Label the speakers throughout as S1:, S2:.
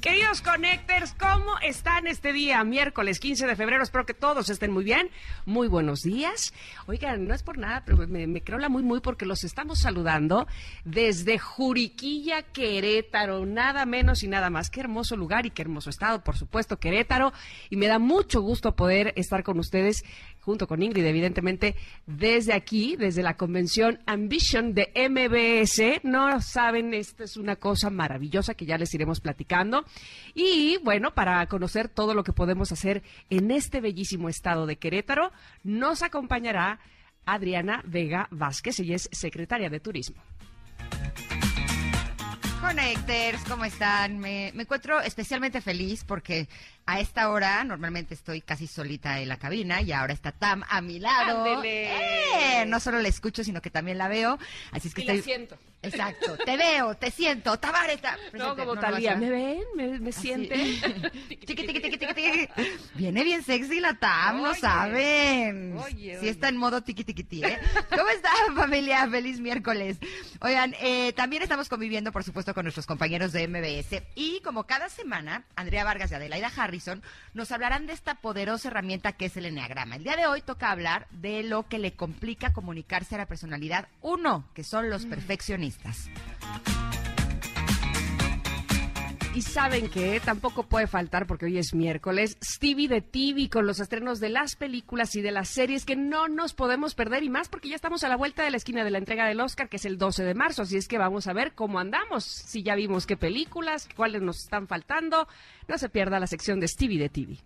S1: Queridos Connectors, ¿cómo están este día? Miércoles 15 de febrero. Espero que todos estén muy bien. Muy buenos días. Oigan, no es por nada, pero me, me creo la muy, muy porque los estamos saludando desde Juriquilla, Querétaro. Nada menos y nada más. Qué hermoso lugar y qué hermoso estado, por supuesto, Querétaro. Y me da mucho gusto poder estar con ustedes junto con Ingrid, evidentemente, desde aquí, desde la convención Ambition de MBS. No saben, esta es una cosa maravillosa que ya les iremos platicando. Y bueno, para conocer todo lo que podemos hacer en este bellísimo estado de Querétaro, nos acompañará Adriana Vega Vázquez, ella es secretaria de Turismo.
S2: Connectors, ¿cómo están? Me, me, encuentro especialmente feliz porque a esta hora normalmente estoy casi solita en la cabina y ahora está Tam a mi lado. ¡Eh! No solo la escucho, sino que también la veo. Así es que
S1: y
S2: estoy...
S1: la siento.
S2: Exacto, te veo, te siento, Tabareta.
S1: No, como Talía, ¿me ven? ¿Me, me sienten?
S2: Viene bien sexy la Tam, lo saben.
S1: Oye,
S2: Sí
S1: oye.
S2: está en modo tiqui, tiqui, tiqui, ¿eh? ¿Cómo están, familia? Feliz miércoles. Oigan, eh, también estamos conviviendo, por supuesto, con nuestros compañeros de MBS. Y como cada semana, Andrea Vargas y Adelaida Nos hablarán de esta poderosa herramienta que es el Enneagrama. El día de hoy toca hablar de lo que le complica comunicarse a la personalidad uno, que son los perfeccionistas.
S1: Y saben que tampoco puede faltar, porque hoy es miércoles, Stevie de TV con los estrenos de las películas y de las series que no nos podemos perder y más porque ya estamos a la vuelta de la esquina de la entrega del Oscar, que es el 12 de marzo. Así es que vamos a ver cómo andamos, si ya vimos qué películas, cuáles nos están faltando. No se pierda la sección de Stevie de TV.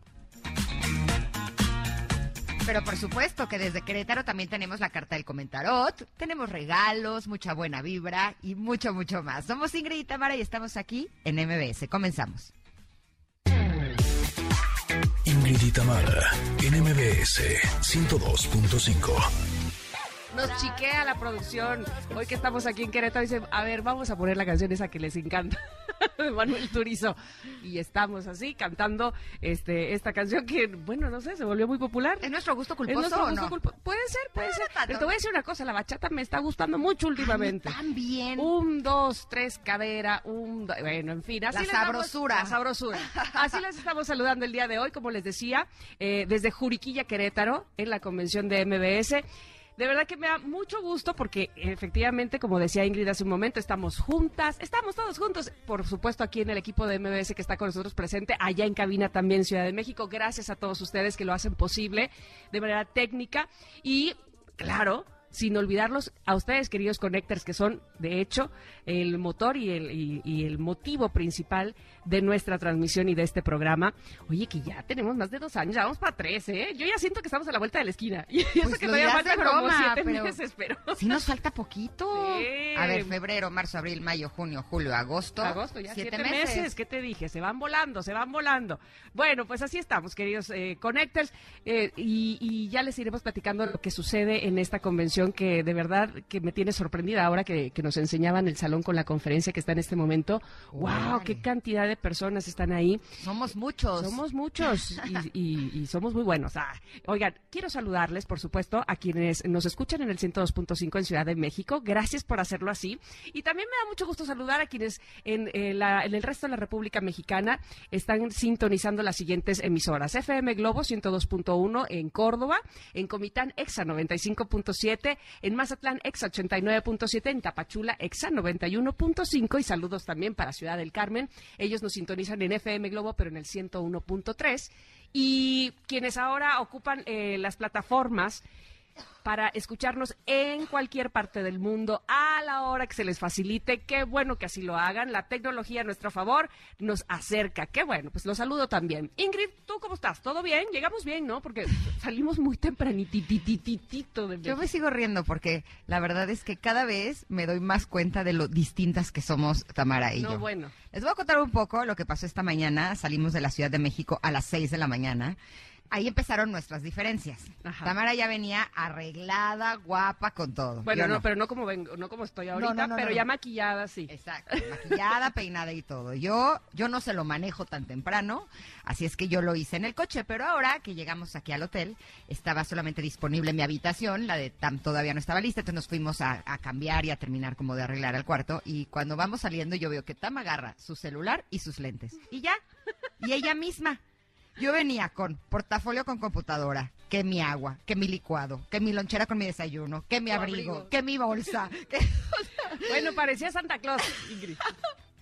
S2: Pero por supuesto que desde Querétaro también tenemos la carta del comentarot, tenemos regalos, mucha buena vibra y mucho, mucho más. Somos Ingrid y Tamara y estamos aquí en MBS. Comenzamos.
S3: Ingrid y Tamara, en MBS 102.5.
S1: Nos chiquea la producción. Hoy que estamos aquí en Querétaro, dice, a ver, vamos a poner la canción esa que les encanta, de Manuel Turizo. Y estamos así, cantando este esta canción que, bueno, no sé, se volvió muy popular.
S2: ¿Es nuestro gusto
S1: ¿Es
S2: culposo
S1: nuestro
S2: o
S1: gusto
S2: no?
S1: culpo- Puede ser, puede ser.
S2: no.
S1: Pero te voy a decir una cosa, la bachata me está gustando mucho últimamente.
S2: También.
S1: Un, dos, tres, cadera, un, do- bueno, en fin. Así
S2: La
S1: les damos-
S2: sabrosura.
S1: la sabrosura. Así les estamos saludando el día de hoy, como les decía, eh, desde Juriquilla, Querétaro, en la convención de MBS. De verdad que me da mucho gusto porque efectivamente, como decía Ingrid hace un momento, estamos juntas, estamos todos juntos, por supuesto aquí en el equipo de MBS que está con nosotros presente, allá en cabina también Ciudad de México. Gracias a todos ustedes que lo hacen posible de manera técnica y, claro, sin olvidarlos a ustedes, queridos connectors, que son, de hecho, el motor y el, y, y el motivo principal de nuestra transmisión y de este programa. Oye, que ya tenemos más de dos años, ya vamos para tres, ¿eh? Yo ya siento que estamos a la vuelta de la esquina. Y eso
S2: Pues
S1: que todavía falta
S2: de
S1: como siete
S2: pero-
S1: meses, pero...
S2: Sí nos falta poquito.
S1: Sí.
S2: A ver, febrero, marzo, abril, mayo, junio, julio, agosto.
S1: Agosto, ya siete, meses. ¿Qué te dije? Se van volando, se van volando. Bueno, pues así estamos, queridos eh, Connectors. eh, y, y ya les iremos platicando lo que sucede en esta convención que de verdad que me tiene sorprendida ahora que, que nos enseñaban el salón con la conferencia que está en este momento. ¡Wow! ¡Qué cantidad de personas están ahí!
S2: Somos muchos.
S1: Somos muchos y, y- y somos muy buenos. Ah, oigan, quiero saludarles, por supuesto, a quienes nos escuchan en el 102.5 en Ciudad de México. Gracias por hacerlo así. Y también me da mucho gusto saludar a quienes en, eh, la- en el resto de la República Mexicana están sintonizando las siguientes emisoras. FM Globo 102.1 en Córdoba, en Comitán Exa 95.7, en Mazatlán Exa 89.7, en Tapachula Exa 91.5 y saludos también para Ciudad del Carmen. Ellos nos sintonizan en FM Globo, pero en el 101.3. Y quienes ahora ocupan eh, las plataformas para escucharnos en cualquier parte del mundo a la hora que se les facilite. Qué bueno que así lo hagan. La tecnología a nuestro favor nos acerca. Qué bueno, pues los saludo también. Ingrid, ¿tú cómo estás? ¿Todo bien? Llegamos bien, ¿no? Porque salimos muy tempranitititito de
S2: Yo me sigo riendo porque la verdad es que cada vez me doy más cuenta de lo distintas que somos Tamara y
S1: No,
S2: yo.
S1: bueno.
S2: Les voy a contar un poco lo que pasó esta mañana. Salimos de la Ciudad de México a las 6 de la mañana. Ahí empezaron nuestras diferencias.
S1: Ajá.
S2: Tamara ya venía arreglada, guapa, con todo.
S1: Bueno, no, pero no como vengo, no como estoy ahorita,
S2: no, no,
S1: pero ya maquillada sí.
S2: Exacto, maquillada, peinada y todo. Yo, yo no se lo manejo tan temprano, así es que yo lo hice en el coche, pero ahora que llegamos aquí al hotel, estaba solamente disponible mi habitación, la de Tam todavía no estaba lista, entonces nos fuimos a, a cambiar y a terminar como de arreglar el cuarto, y cuando vamos saliendo yo veo que Tam agarra su celular y sus lentes, y ya, y ella misma. Yo venía con portafolio con computadora, que mi agua, que mi licuado, que mi lonchera con mi desayuno, que mi abrigo,
S1: abrigo.
S2: que mi bolsa, que
S1: Bueno, parecía Santa Claus, Ingrid.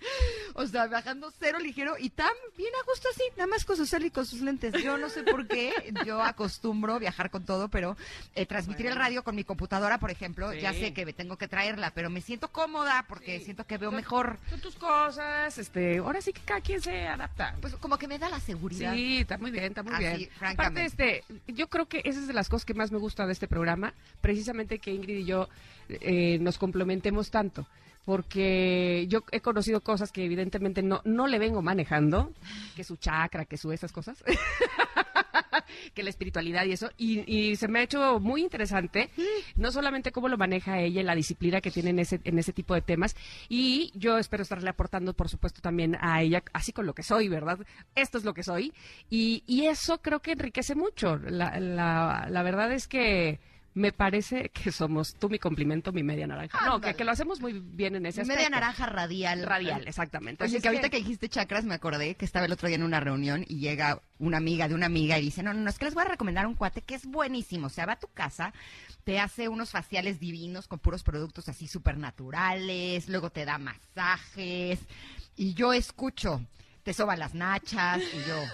S2: O sea, bajando cero ligero y tan bien a gusto así, nada más con su cel y con sus lentes. Yo no sé por qué, yo acostumbro viajar con todo, pero eh, transmitir el radio con mi computadora, por ejemplo, ya sé que tengo que traerla, pero me siento cómoda porque
S1: Sí.
S2: siento que veo
S1: Son-
S2: mejor.
S1: Son tus cosas, este, ahora sí que cada quien se adapta.
S2: Pues como que me da la seguridad.
S1: Sí, está muy bien, está muy
S2: Así,
S1: bien.
S2: francamente.
S1: Aparte, este, yo creo que esa es de las cosas que más me gusta de este programa, precisamente que Ingrid y yo eh, nos complementemos tanto. Porque yo he conocido cosas que evidentemente no, no le vengo manejando, que su chakra, que su esas cosas, que la espiritualidad y eso, y, y se me ha hecho muy interesante, no solamente cómo lo maneja ella, la disciplina que tiene en ese, en ese tipo de temas, y yo espero estarle aportando, por supuesto, también a ella, así con lo que soy, ¿verdad? Esto es lo que soy, y, y eso creo que enriquece mucho. La, la, la verdad es que me parece que somos tú mi complemento, mi media naranja. No, que, que lo hacemos muy bien en ese
S2: Media
S1: aspecto.
S2: naranja radial.
S1: Radial, exactamente. Así
S2: que
S1: es
S2: ahorita que dijiste chakras me acordé que estaba el otro día en una reunión y llega una amiga de una amiga y dice, no, no, no, es que les voy a recomendar un cuate que es buenísimo. O sea, va a tu casa, te hace unos faciales divinos con puros productos así súper naturales, luego te da masajes y yo escucho, te soba las nachas y yo...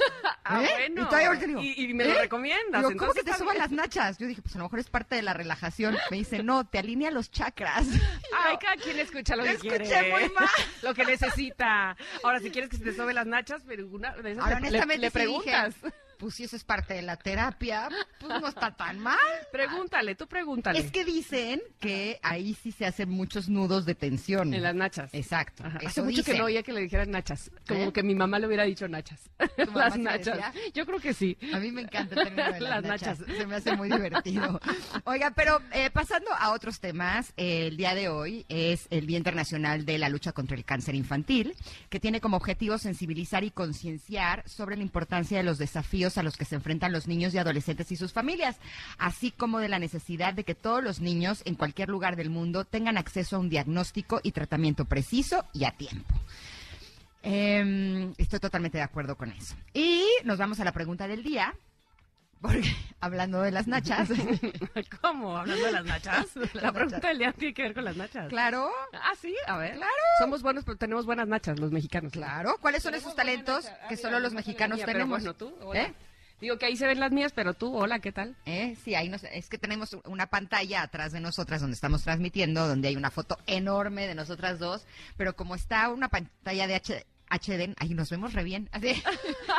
S1: Ah,
S2: ¿eh?
S1: bueno.
S2: Y todavía ahorita digo,
S1: Y- y me lo
S2: ¿eh?
S1: recomiendas,
S2: Digo, ¿cómo que te soban las nachas? Yo dije, pues a lo mejor es parte de la relajación. Me dice, no, te alinea los chakras.
S1: Ay, cada quien escucha lo que
S2: Escuché
S1: quiere.
S2: muy mal.
S1: Lo que necesita. Ahora, si quieres que se te sobe las nachas, pero una de esas
S2: Ahora,
S1: le,
S2: honestamente,
S1: le
S2: sí dije,
S1: preguntas.
S2: Pues si eso es parte de la terapia, pues no está tan mal.
S1: Pregúntale, tú pregúntale.
S2: Es que dicen que ahí sí se hacen muchos nudos de tensión.
S1: En las nachas.
S2: Exacto.
S1: Ajá.
S2: eso
S1: Hace mucho que
S2: dicen.
S1: no oía que le dijeran nachas. Como
S2: ¿Eh?
S1: que mi mamá le hubiera dicho nachas. Las nachas.
S2: decía?
S1: Yo creo que sí.
S2: A mí me encanta el término de las,
S1: Las
S2: nachas.
S1: nachas.
S2: Se me hace muy divertido. Oiga, pero eh, pasando a otros temas, eh, el día de hoy es el Día Internacional de la Lucha contra el Cáncer Infantil, que tiene como objetivo sensibilizar y concienciar sobre la importancia de los desafíos a los que se enfrentan los niños y adolescentes y sus familias, así como de la necesidad de que todos los niños en cualquier lugar del mundo tengan acceso a un diagnóstico y tratamiento preciso y a tiempo. Em, estoy totalmente de acuerdo con eso. Y nos vamos a la pregunta del día. Porque hablando de las nachas,
S1: ¿Cómo? Hablando de las nachas. La
S2: Las
S1: pregunta
S2: nachas.
S1: del día tiene que ver con las nachas.
S2: claro,
S1: Ah, sí, a ver.
S2: Claro.
S1: Somos buenos, pero tenemos buenas nachas los mexicanos.
S2: claro. ¿Cuáles son esos talentos.
S1: Ah,
S2: que
S1: mira,
S2: solo los mexicanos
S1: pero
S2: tenemos?
S1: Bueno, tú, hola.
S2: ¿Eh?
S1: Digo que ahí se ven las mías, pero tú, hola, ¿qué tal?
S2: ¿Eh? Sí, ahí nos, es que tenemos una pantalla atrás de nosotras donde estamos transmitiendo, donde hay una foto enorme de nosotras dos, pero como está una pantalla de H- HD, ahí nos vemos re bien. Así,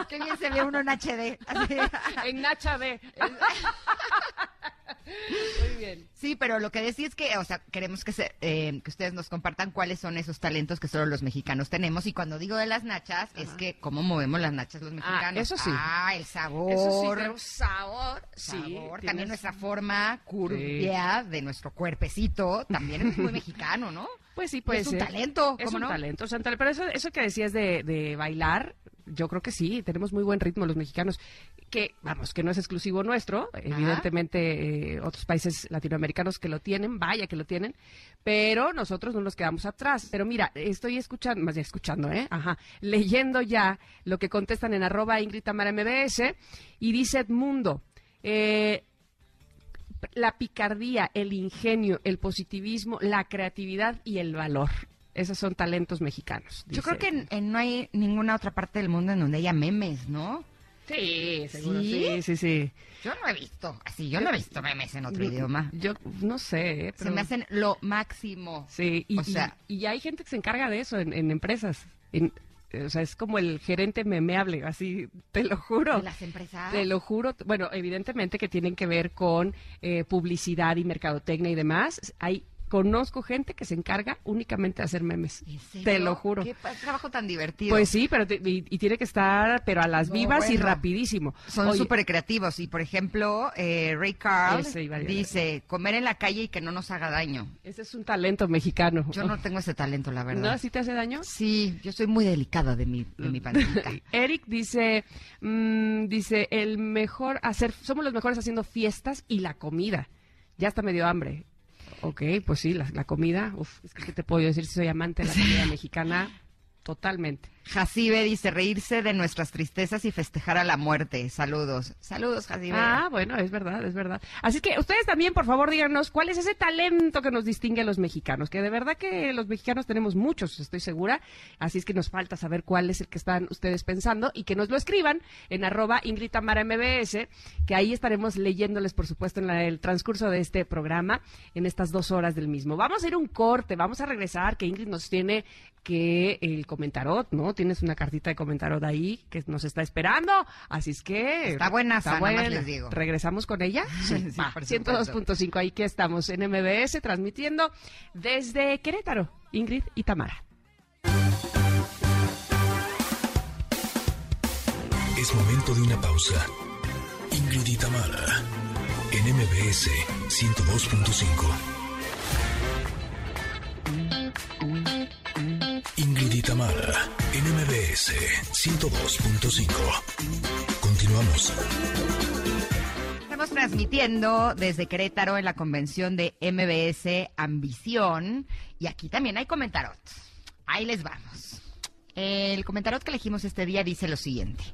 S2: qué bien se ve uno en HD. así.
S1: En B. Muy bien.
S2: Sí, pero lo que decía es que, o sea, queremos que, se, eh, que ustedes nos compartan cuáles son esos talentos que solo los mexicanos tenemos. Y cuando digo de las nachas, es que cómo movemos las nachas los mexicanos.
S1: eso sí.
S2: Ah, el sabor.
S1: Eso sí, sabor.
S2: sabor. También nuestra forma curvia de nuestro cuerpecito también es muy mexicano, ¿no?
S1: Pues sí, puede
S2: es un
S1: ser.
S2: talento,
S1: Es
S2: ¿cómo
S1: un
S2: no?
S1: talento, es un talento. Pero eso, eso que decías de, de bailar, yo creo que sí, tenemos muy buen ritmo los mexicanos. Que, vamos, que no es exclusivo nuestro. Evidentemente, eh, otros países latinoamericanos que lo tienen, vaya que lo tienen. Pero nosotros no nos quedamos atrás. Pero mira, estoy escuchando, más bien escuchando, ¿eh? Ajá. Leyendo ya lo que contestan en arroba Ingrid Tamara MBS. Y dice Edmundo, eh, la picardía, el ingenio, el positivismo, la creatividad y el valor. Esos son talentos mexicanos.
S2: Yo
S1: dice.
S2: creo que en- en no hay ninguna otra parte del mundo en donde haya memes, ¿no?
S1: Sí, seguro.
S2: ¿Sí?
S1: Sí, sí, sí.
S2: Yo no he visto, así, yo no he visto memes en otro idioma.
S1: Yo no sé, ¿eh?
S2: Se
S1: pero-
S2: me hacen lo máximo.
S1: Sí, y,
S2: o sea-
S1: y, y hay gente que se encarga de eso en, en empresas. En- o sea, es como el gerente memeable, así, te lo juro.
S2: De las empresas.
S1: Te lo juro. Bueno, evidentemente que tienen que ver con eh, publicidad y mercadotecnia y demás. Hay conozco gente que se encarga únicamente de hacer memes. Te lo juro.
S2: Qué trabajo tan divertido.
S1: Pues sí, pero te- y, y tiene que estar, pero a las
S2: No,
S1: vivas y rapidísimo.
S2: Son súper creativos. Y, por ejemplo, eh, Ray Carl
S1: Ese
S2: dice, comer en la calle y que no nos haga daño.
S1: Ese es un talento mexicano.
S2: Yo no tengo ese talento, la verdad.
S1: ¿No? ¿Así te hace daño?
S2: Sí, yo soy muy delicada de mi, de mi.
S1: Eric dice, mm, dice, el mejor hacer, somos los mejores haciendo fiestas y la comida. Ya está medio hambre. Ok, pues sí, la, la comida, uf, es que ¿qué te puedo decir si soy amante de la comida mexicana? Totalmente.
S2: Jacibe dice, reírse de nuestras tristezas y festejar a la muerte. Saludos. Saludos, Jacibe.
S1: Ah, bueno, es verdad, es verdad. Así que ustedes también, por favor, díganos cuál es ese talento que nos distingue a los mexicanos, que de verdad que los mexicanos tenemos muchos, estoy segura. Así es que nos falta saber cuál es el que están ustedes pensando y que nos lo escriban en arroba MBS, que ahí estaremos leyéndoles, por supuesto, en la- el transcurso de este programa, en estas dos horas del mismo. Vamos a ir un corte, vamos a regresar, que Ingrid nos tiene que el comentarot, ¿no? Tienes una cartita de comentarot ahí que nos está esperando, así es que...
S2: Está buena, más les digo.
S1: ¿Regresamos con ella?
S2: Sí,
S1: Va,
S2: por supuesto.
S1: 102.5, ahí que estamos en MBS transmitiendo desde Querétaro, Ingrid y Tamara.
S3: Es momento de una pausa. Ingrid y Tamara, en MBS 102.5. Ingrid y Tamara, en MBS 102.5. Continuamos.
S2: Estamos transmitiendo desde Querétaro en la convención de MBS Ambición. Y aquí también hay comentarot. Ahí les vamos. El comentarot que elegimos este día dice lo siguiente.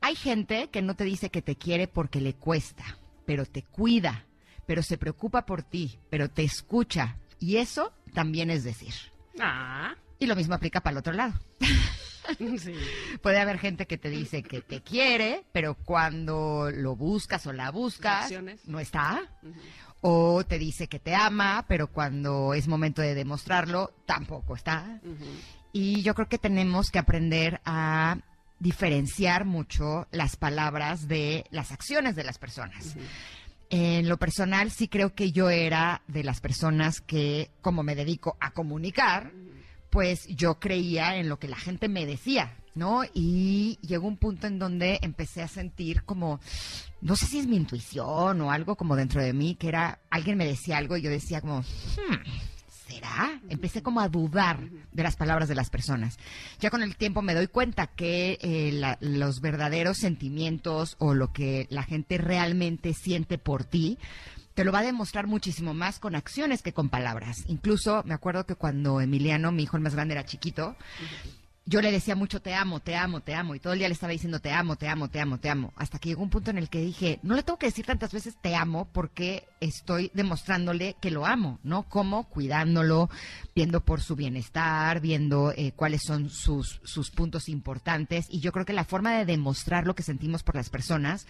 S2: Hay gente que no te dice que te quiere porque le cuesta, pero te cuida, pero se preocupa por ti, pero te escucha. Y eso también es decir.
S1: Ah,
S2: Y lo mismo aplica para el otro lado.
S1: sí.
S2: Puede haber gente que te dice que te quiere, pero cuando lo buscas o la buscas, no está. O te dice que te ama, pero cuando es momento de demostrarlo, tampoco está. Y yo creo que tenemos que aprender a diferenciar mucho las palabras de las acciones de las personas. En lo personal, sí creo que yo era de las personas que, como me dedico a comunicar, pues yo creía en lo que la gente me decía, ¿no? Y llegó un punto en donde empecé a sentir como, no sé si es mi intuición o algo como dentro de mí, que era, alguien me decía algo y yo decía como, "Hmm, ¿será? Empecé como a dudar de las palabras de las personas. Ya con el tiempo me doy cuenta que eh, la- los verdaderos sentimientos o lo que la gente realmente siente por ti, te lo va a demostrar muchísimo más con acciones que con palabras. Incluso me acuerdo que cuando Emiliano, mi hijo el más grande, era chiquito, yo le decía mucho te amo, te amo, te amo, y todo el día le estaba diciendo te amo, te amo, te amo, te amo, hasta que llegó un punto en el que dije, no le tengo que decir tantas veces te amo porque estoy demostrándole que lo amo, ¿no? Como cuidándolo, viendo por su bienestar, viendo eh, cuáles son sus, sus puntos importantes, y yo creo que la forma de demostrar lo que sentimos por las personas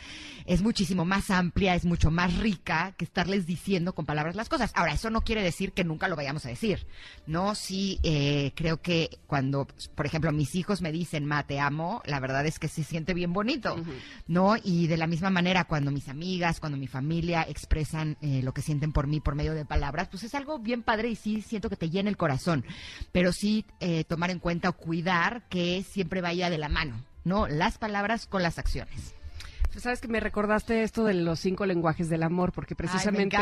S2: es muchísimo más amplia, es mucho más rica que estarles diciendo con palabras las cosas. Ahora, eso no quiere decir que nunca lo vayamos a decir, ¿no? Sí, eh, creo que cuando, por ejemplo, mis hijos me dicen, ma, te amo, la verdad es que se siente bien bonito, ¿no? Y de la misma manera, cuando mis amigas, cuando mi familia expresan eh, lo que sienten por mí por medio de palabras, pues es algo bien padre y sí siento que te llena el corazón. Pero sí eh, tomar en cuenta o cuidar que siempre vaya de la mano, ¿no? Las palabras con las acciones.
S1: Pues, Sabes que me recordaste esto de los cinco lenguajes del amor, porque precisamente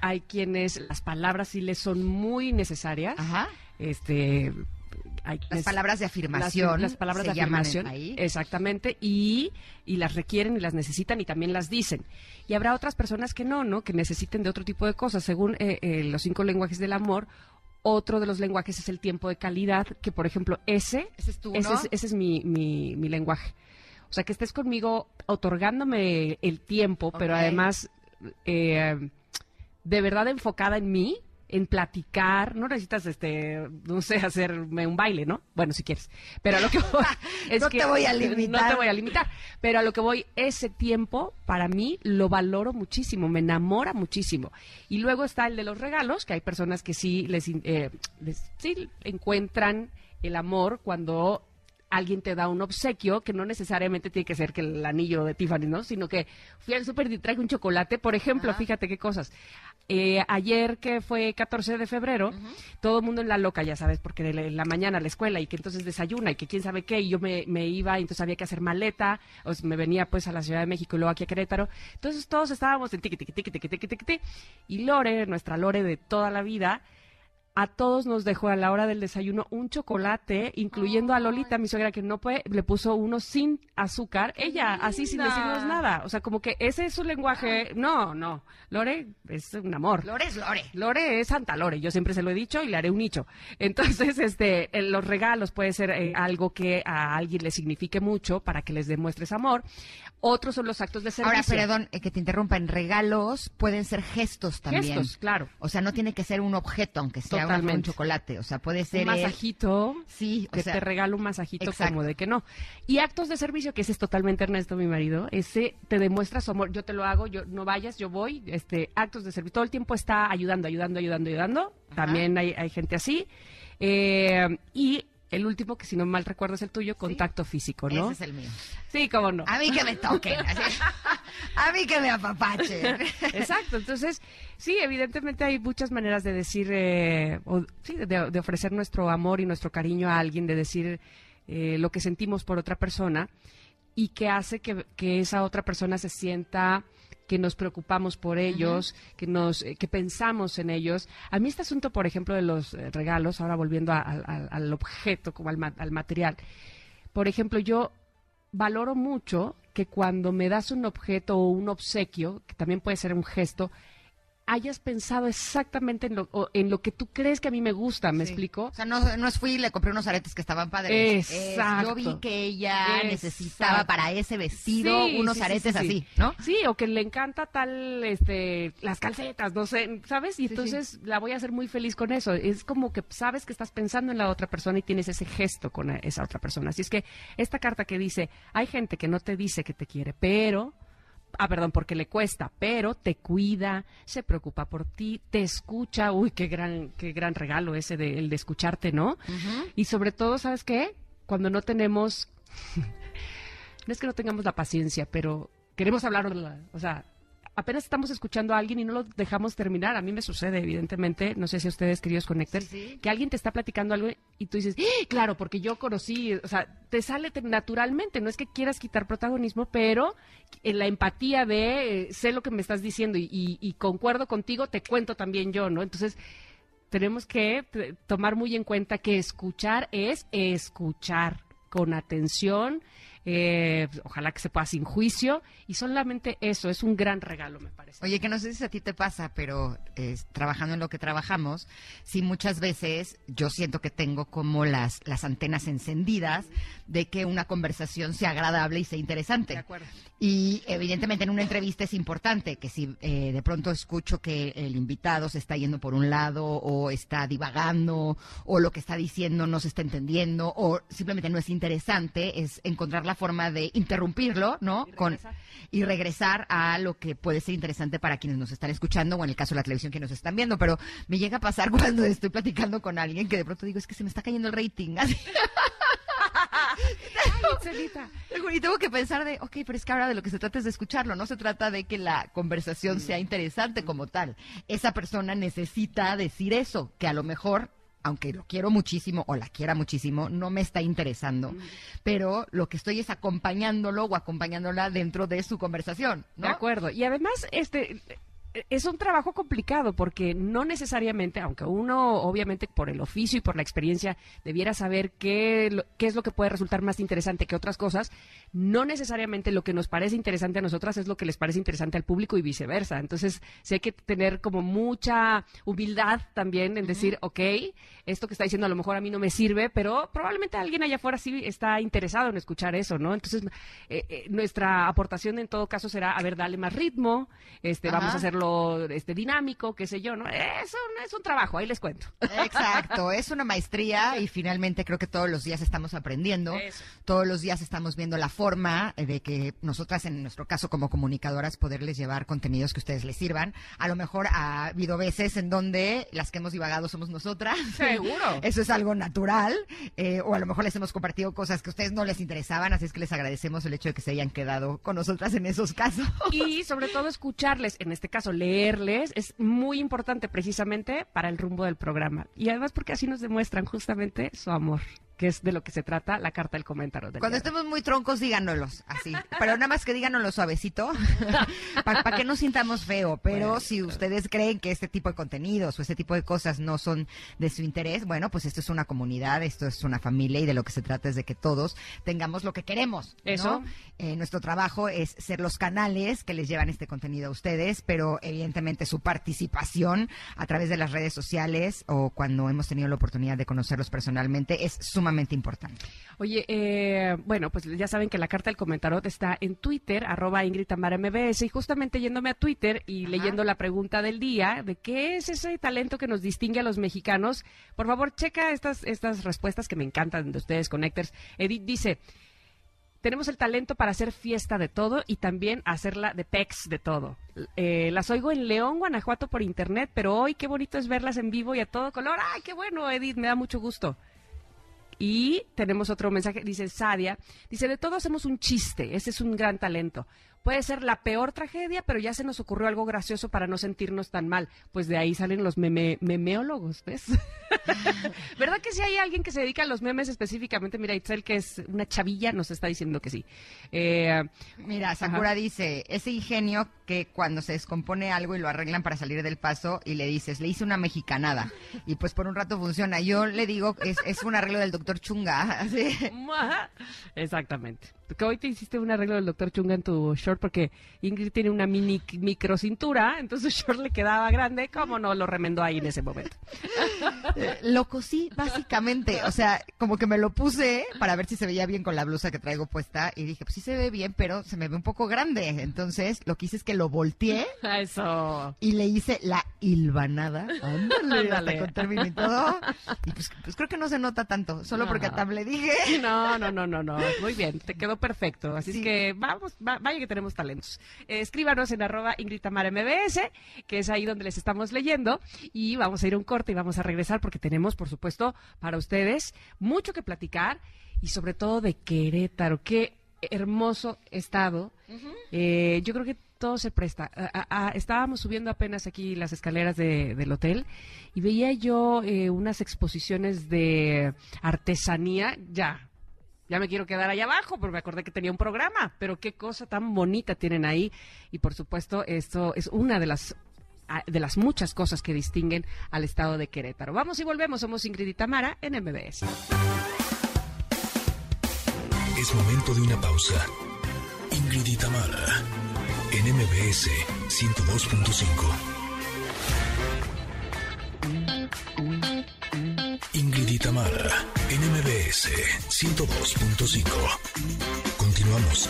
S1: hay quienes las palabras sí les son muy necesarias.
S2: Ajá.
S1: Este, hay
S2: Las palabras de afirmación.
S1: Las, las palabras
S2: se
S1: de afirmación.
S2: ahí.
S1: Exactamente. Y, y las requieren y las necesitan y también las dicen. Y habrá otras personas que no, ¿no? Que necesiten de otro tipo de cosas. Según eh, eh, los cinco lenguajes del amor, otro de los lenguajes es el tiempo de calidad, que por ejemplo, ese,
S2: Ese es tu
S1: ese es, ese es mi, mi, mi lenguaje. O sea, que estés conmigo otorgándome el tiempo, pero además eh, de verdad enfocada en mí, en platicar. No necesitas, este, no sé, hacerme un baile, ¿no? Bueno, si quieres. Pero a lo que voy es
S2: No
S1: que
S2: te voy a
S1: No
S2: limitar.
S1: te voy a limitar. Pero a lo que voy, ese tiempo, para mí, lo valoro muchísimo, me enamora muchísimo. Y luego está el de los regalos, que hay personas que sí les, eh, les- sí encuentran el amor cuando alguien te da un obsequio, que no necesariamente tiene que ser que el anillo de Tiffany, ¿no? Sino que fui al súper y traje un chocolate, por ejemplo, fíjate qué cosas. Eh, ayer que fue 14 de febrero, todo el mundo en la loca, ya sabes, porque en la mañana a la escuela y que entonces desayuna y que quién sabe qué, y yo me, me iba y entonces había que hacer maleta, o sea, me venía pues a la Ciudad de México y luego aquí a Querétaro. Entonces todos estábamos en tiqui, tiqui, tiqui, tiqui, tiqui, tiqui, y Lore, nuestra Lore de toda la vida, a todos nos dejó a la hora del desayuno un chocolate, incluyendo a Lolita, mi suegra, que no puede, le puso uno sin azúcar, ella, así sin decirnos nada. O sea, como que ese es su lenguaje. No, no. Lore es un amor.
S2: Lore es Lore.
S1: Lore es Santa Lore, yo siempre se lo he dicho y le haré un nicho. Entonces, este, los regalos puede ser eh, algo que a alguien le signifique mucho para que les demuestres amor. Otros son los actos de servicio.
S2: Ahora, perdón, eh, que te interrumpa, en regalos pueden ser gestos también.
S1: Gestos, claro.
S2: O sea, no tiene que ser un objeto, aunque sea un, un chocolate. O sea, puede ser...
S1: Un masajito.
S2: sí,
S1: que te regalo un masajito como de que no. Y actos de servicio, que ese es totalmente Ernesto, mi marido, ese te demuestra su amor. Yo te lo hago, yo no vayas, yo voy. este Actos de servicio. Todo el tiempo está ayudando, ayudando, ayudando, ayudando. También hay, hay gente así. Eh, y el último, que si no mal recuerdo es el tuyo, contacto físico, ¿no?
S2: Ese es el mío.
S1: Sí, cómo no.
S2: A mí que me toquen. a mí que me apapachen.
S1: Exacto. Entonces, sí, evidentemente hay muchas maneras de decir, eh, sí, de, ofrecer nuestro amor y nuestro cariño a alguien, de decir eh, lo que sentimos por otra persona y que hace que, que esa otra persona se sienta que nos preocupamos por ellos, que nos eh, que pensamos en ellos. A mí este asunto, por ejemplo, de los eh, regalos, ahora volviendo al objeto como al, al material, por ejemplo, yo valoro mucho que cuando me das un objeto o un obsequio, que también puede ser un gesto, hayas pensado exactamente en lo, en lo que tú crees que a mí me gusta, ¿me explico?
S2: O sea, no, no fui y le compré unos aretes que estaban padres.
S1: Exacto.
S2: yo vi que ella necesitaba para ese vestido unos aretes así, ¿no?
S1: Sí, o que le encanta tal, este, las calcetas, no sé, ¿sabes? Y entonces la voy a hacer muy feliz con eso. Es como que sabes que estás pensando en la otra persona y tienes ese gesto con esa otra persona. Así es que esta carta que dice, hay gente que no te dice que te quiere, pero ah, perdón, porque le cuesta, pero te cuida, se preocupa por ti, te escucha, uy, qué gran, qué gran regalo ese de, el de escucharte, ¿no? Y sobre todo, ¿sabes qué? Cuando no tenemos, no es que no tengamos la paciencia, pero queremos hablar, o sea, apenas estamos escuchando a alguien y no lo dejamos terminar. A mí me sucede, evidentemente, no sé si a ustedes, queridos Connectors, que alguien te está platicando algo y tú dices, ¡Ah! claro, porque yo conocí, o sea, te sale naturalmente, no es que quieras quitar protagonismo, pero en la empatía de eh, sé lo que me estás diciendo y, y concuerdo contigo, te cuento también yo, ¿no? Entonces, tenemos que tomar muy en cuenta que escuchar es escuchar con atención eh, ojalá que se pueda sin juicio, y solamente eso, es un gran regalo, me parece.
S2: Oye, que no sé si a ti te pasa, pero trabajando en lo que trabajamos, sí muchas veces yo siento que tengo como las, las antenas encendidas de que una conversación sea agradable y sea interesante.
S1: De acuerdo.
S2: Y evidentemente en una entrevista es importante que si eh, de pronto escucho que el invitado se está yendo por un lado o está divagando o lo que está diciendo no se está entendiendo o simplemente no es interesante, es encontrar la forma de interrumpirlo, ¿no?
S1: Y
S2: Con, y regresar a lo que puede ser interesante para quienes nos están escuchando o en el caso de la televisión que nos están viendo. Pero me llega a pasar cuando estoy platicando con alguien que de pronto digo, es que se me está cayendo el rating. Así. y tengo que pensar de, ok, pero es que ahora de lo que se trata es de escucharlo, no se trata de que la conversación sea interesante como tal. Esa persona necesita decir eso, que a lo mejor aunque lo quiero muchísimo o la quiera muchísimo, no me está interesando. Pero lo que estoy es acompañándolo o acompañándola dentro de su conversación. ¿no?
S1: De acuerdo. Y además, este, es un trabajo complicado porque no necesariamente, aunque uno obviamente por el oficio y por la experiencia debiera saber qué, qué es lo que puede resultar más interesante que otras cosas, no necesariamente lo que nos parece interesante a nosotras es lo que les parece interesante al público y viceversa. Entonces, sí hay que tener como mucha humildad también en decir, ok, esto que está diciendo a lo mejor a mí no me sirve, pero probablemente alguien allá afuera sí está interesado en escuchar eso, ¿no? Entonces, eh, eh, nuestra aportación en todo caso será, a ver, dale más ritmo, este, vamos a hacerlo hacerlo este dinámico, qué sé yo, ¿no? Eso no es un trabajo, ahí les cuento.
S2: Exacto, es una maestría y finalmente creo que todos los días estamos aprendiendo,
S1: Eso.
S2: todos los días estamos viendo la forma de que nosotras, en nuestro caso como comunicadoras, poderles llevar contenidos que ustedes les sirvan. A lo mejor ha habido veces en donde las que hemos divagado somos nosotras.
S1: Seguro.
S2: Eso es algo natural. eh, o a lo mejor les hemos compartido cosas que a ustedes no les interesaban, así es que les agradecemos el hecho de que se hayan quedado con nosotras en esos casos.
S1: Y sobre todo escucharles, en este caso leerles, es muy importante precisamente para el rumbo del programa. Y además porque así nos demuestran justamente su amor, que es de lo que se trata la carta del comentario. Del
S2: Cuando estemos muy troncos, díganoslos, así. Pero nada más que díganoslo suavecito, para que no sintamos feo. Pero
S1: Bueno,
S2: si ustedes creen que este tipo de contenidos o este tipo de cosas no son de su interés, bueno, pues esto es una comunidad, esto es una familia y de lo que se trata es de que todos tengamos lo que queremos. ¿no?
S1: Eso.
S2: Eh, nuestro trabajo es ser los canales que les llevan este contenido a ustedes, pero evidentemente su participación a través de las redes sociales o cuando hemos tenido la oportunidad de conocerlos personalmente es sumamente importante.
S1: Oye, eh, bueno, pues ya saben que la carta del comentarot está en Twitter, arroba Ingrid Tamara MBS, y justamente yéndome a Twitter y
S2: Ajá.
S1: leyendo la pregunta del día de qué es ese talento que nos distingue a los mexicanos, por favor, checa estas, estas respuestas que me encantan de ustedes, Connectors. Edith dice, tenemos el talento para hacer fiesta de todo y también hacerla de pex de todo. Eh, las oigo en León, Guanajuato por internet, pero hoy qué bonito es verlas en vivo y a todo color. ¡Ay, qué bueno, Edith! Me da mucho gusto. Y tenemos otro mensaje, dice Sadia, dice, de todo hacemos un chiste, ese es un gran talento. Puede ser la peor tragedia, pero ya se nos ocurrió algo gracioso para no sentirnos tan mal. Pues de ahí salen los meme, memeólogos, ¿ves? ¿Verdad que si hay alguien que se dedica a los memes específicamente? Mira, Itzel, que es una chavilla, nos está diciendo que sí. Eh,
S2: Mira, Sakura dice, ese ingenio que cuando se descompone algo y lo arreglan para salir del paso y le dices, le hice una mexicanada y pues por un rato funciona. Yo le digo, es, es un arreglo del doctor Chunga.
S1: Ajá. Exactamente. Que hoy te hiciste un arreglo del doctor Chunga en tu short porque Ingrid tiene una mini micro cintura, entonces su short le quedaba grande, ¿cómo no lo remendó ahí en ese momento?
S2: Lo cosí básicamente, o sea, como que me lo puse para ver si se veía bien con la blusa que traigo puesta y dije, pues sí se ve bien, pero se me ve un poco grande. Entonces lo que hice es que lo volteé
S1: Eso.
S2: y le hice la hilvanada. Ándale, hasta con término y todo. Y pues, pues creo que no se nota tanto, solo porque tam le dije.
S1: No, no, no, no, no. Muy bien, te quedó perfecto. Así
S2: Sí.
S1: es que vamos, va- vaya que tenemos talentos. Eh, escríbanos en arroba Ingrid Tamara MBS, que es ahí donde les estamos leyendo. Y vamos a ir a un corte y vamos a regresar porque tenemos, por supuesto, para ustedes mucho que platicar y sobre todo de Querétaro. Qué hermoso estado. Eh, yo creo que todo se presta. Estábamos subiendo apenas aquí las escaleras de- del hotel y veía yo eh, unas exposiciones de artesanía. Ya, ya me quiero quedar allá abajo porque me acordé que tenía un programa, pero qué cosa tan bonita tienen ahí. Y por supuesto, esto es una de las de las muchas cosas que distinguen al estado de Querétaro. Vamos y volvemos, somos Ingrid y Tamara en MBS.
S3: Es momento de una pausa. Ingrid y Tamara, en MBS 102.5. Ingrid y Tamara, en MBS 102.5. Continuamos.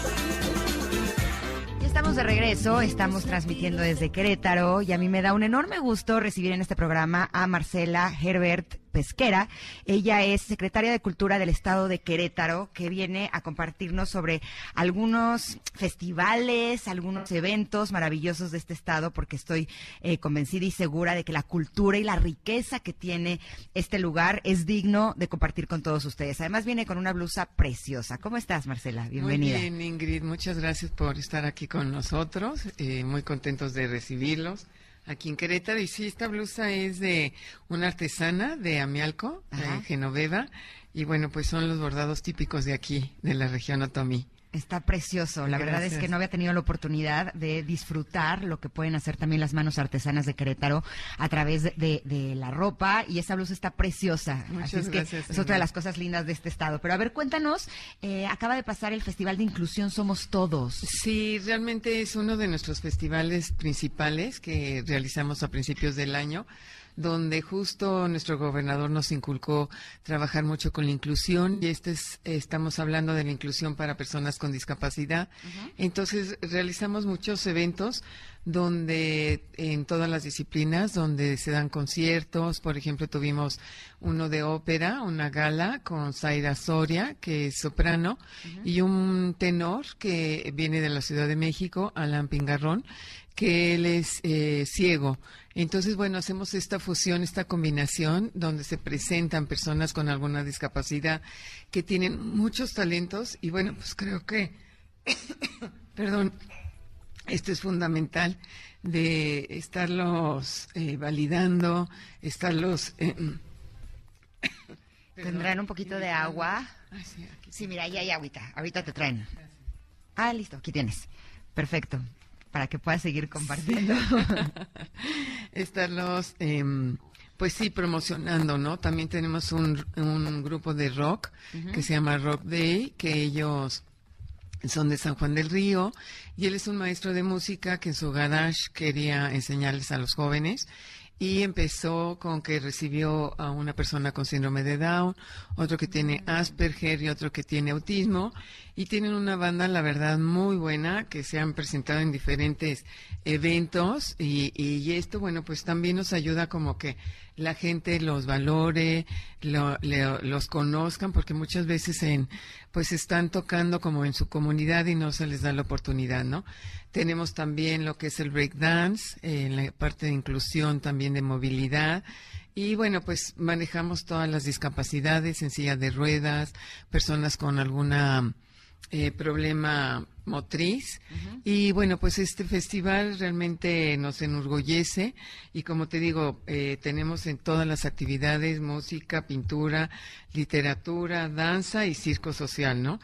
S2: Ya estamos de regreso, estamos transmitiendo desde Querétaro y a mí me da un enorme gusto recibir en este programa a Marcela Herbert Pesquera. Ella es secretaria de Cultura del Estado de Querétaro, que viene a compartirnos sobre algunos festivales, algunos eventos maravillosos de este estado, porque estoy eh, convencida y segura de que la cultura y la riqueza que tiene este lugar es digno de compartir con todos ustedes. Además viene con una blusa preciosa. ¿Cómo estás, Marcela? Bienvenida.
S4: Muy bien, Ingrid, muchas gracias por estar aquí con nosotros. eh, muy contentos de recibirlos aquí en Querétaro. Y sí, esta blusa es de una artesana de Amialco, eh, Genoveva. Y bueno, pues son los bordados típicos de aquí, de la región Otomí.
S2: Está precioso. La verdad es que no había tenido la oportunidad de disfrutar lo que pueden hacer también las manos artesanas de Querétaro a través de, de- de la ropa y esa blusa está preciosa.
S4: Muchas
S2: Así es que
S4: gracias,
S2: es otra de las cosas lindas de este estado. Pero a ver, cuéntanos, eh, acaba de pasar el Festival de Inclusión Somos Todos.
S4: Sí, realmente es uno de nuestros festivales principales que realizamos a principios del año. Donde justo nuestro gobernador nos inculcó trabajar mucho con la inclusión y este es, estamos hablando de la inclusión para personas con discapacidad. Entonces realizamos muchos eventos donde en todas las disciplinas, donde se dan conciertos, por ejemplo, tuvimos uno de ópera, una gala con Zaira Soria, que es soprano, y un tenor que viene de la Ciudad de México, Alan Pingarrón, que él es eh, ciego. Entonces, bueno, hacemos esta fusión, esta combinación, donde se presentan personas con alguna discapacidad que tienen muchos talentos y bueno, pues creo que, perdón, esto es fundamental de estarlos eh, validando, estarlos... Eh,
S2: ¿Tendrán un poquito de agua?
S4: Ah, sí.
S2: Sí, mira, ahí hay agüita. Ahorita te traen. Ah, listo, aquí tienes. Perfecto. Para que puedas seguir compartiendo.
S4: estarlos, em, pues sí, promocionando, ¿no? También tenemos un, un grupo de rock que se llama Rock Day, que ellos son de San Juan del Río y él es un maestro de música que en su garage quería enseñarles a los jóvenes y empezó con que recibió a una persona con síndrome de Down, otro que tiene Asperger y otro que tiene autismo y tienen una banda, la verdad, muy buena que se han presentado en diferentes eventos y, y esto, bueno, pues también nos ayuda como que la gente los valore, lo- le- los conozcan, porque muchas veces en, pues están tocando como en su comunidad y no se les da la oportunidad, ¿no? Tenemos también lo que es el breakdance, eh, en la parte de inclusión también de movilidad. Y bueno, pues manejamos todas las discapacidades en silla de ruedas, personas con alguna eh, problema motriz. Y bueno, pues este festival realmente nos enorgullece y como te digo, eh, tenemos en todas las actividades música, pintura, literatura, danza y circo social, ¿no?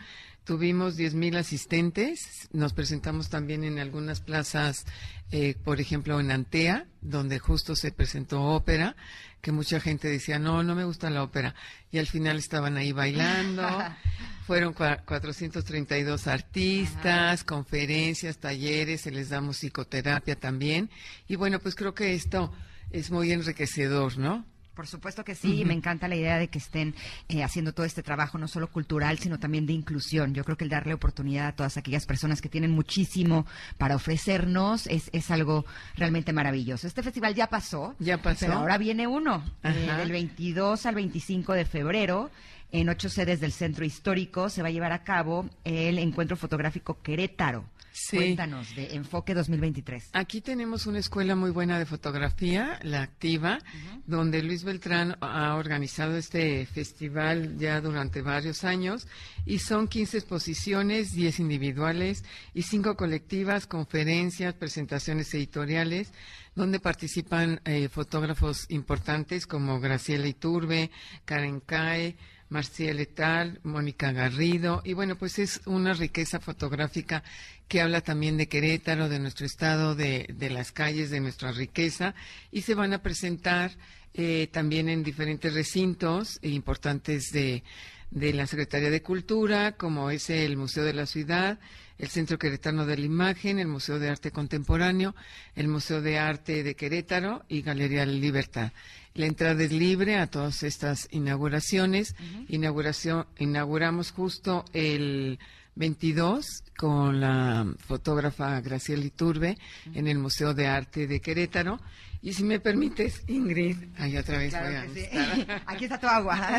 S4: Tuvimos 10.000 asistentes, nos presentamos también en algunas plazas, eh, por ejemplo en Antea, donde justo se presentó ópera, que mucha gente decía, no, no me gusta la ópera, y al final estaban ahí bailando. Fueron cua- 432 artistas, conferencias, talleres, se les da musicoterapia también, y bueno, pues creo que esto es muy enriquecedor, ¿no?
S2: Por supuesto que sí, y me encanta la idea de que estén eh, haciendo todo este trabajo, no solo cultural, sino también de inclusión. Yo creo que el darle oportunidad a todas aquellas personas que tienen muchísimo para ofrecernos es, es algo realmente maravilloso. Este festival ya pasó,
S4: Ya pasó.
S2: pero ahora viene uno, eh, del 22 al 25 de febrero. En ocho sedes del centro histórico se va a llevar a cabo el encuentro fotográfico Querétaro.
S4: Sí.
S2: Cuéntanos de Enfoque 2023.
S4: Aquí tenemos una escuela muy buena de fotografía, la Activa, donde Luis Beltrán ha organizado este festival ya durante varios años y son 15 exposiciones, 10 individuales y 5 colectivas, conferencias, presentaciones editoriales, donde participan eh, fotógrafos importantes como Graciela Iturbe, Karen Cae, Marcia Letal, Mónica Garrido, y bueno, pues es una riqueza fotográfica que habla también de Querétaro, de nuestro estado, de, de las calles, de nuestra riqueza, y se van a presentar eh, también en diferentes recintos importantes de, de la Secretaría de Cultura, como es el Museo de la Ciudad, el Centro Queretano de la Imagen, el Museo de Arte Contemporáneo, el Museo de Arte de Querétaro y Galería Libertad. La entrada es libre a todas estas inauguraciones. Inauguración, inauguramos justo el 22 con la fotógrafa Graciela Iturbe en el Museo de Arte de Querétaro. Y si me permites, Ingrid, ahí otra vez voy a
S2: que sí. Aquí está tu agua.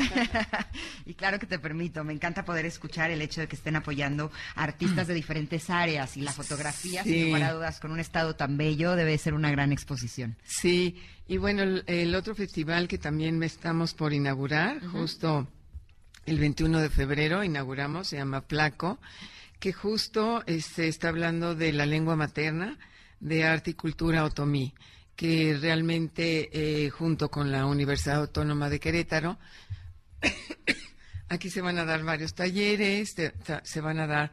S2: y claro que te permito. Me encanta poder escuchar el hecho de que estén apoyando a artistas de diferentes áreas y la fotografía,
S4: Sí.
S2: sin lugar a dudas, con un estado tan bello, debe ser una gran exposición.
S4: Sí, y bueno, el, el otro festival que también estamos por inaugurar, justo el 21 de febrero inauguramos, se llama Placo, que justo este, está hablando de la lengua materna, de arte y cultura otomí, que realmente eh, junto con la Universidad Autónoma de Querétaro, Aquí se van a dar varios talleres, se van a dar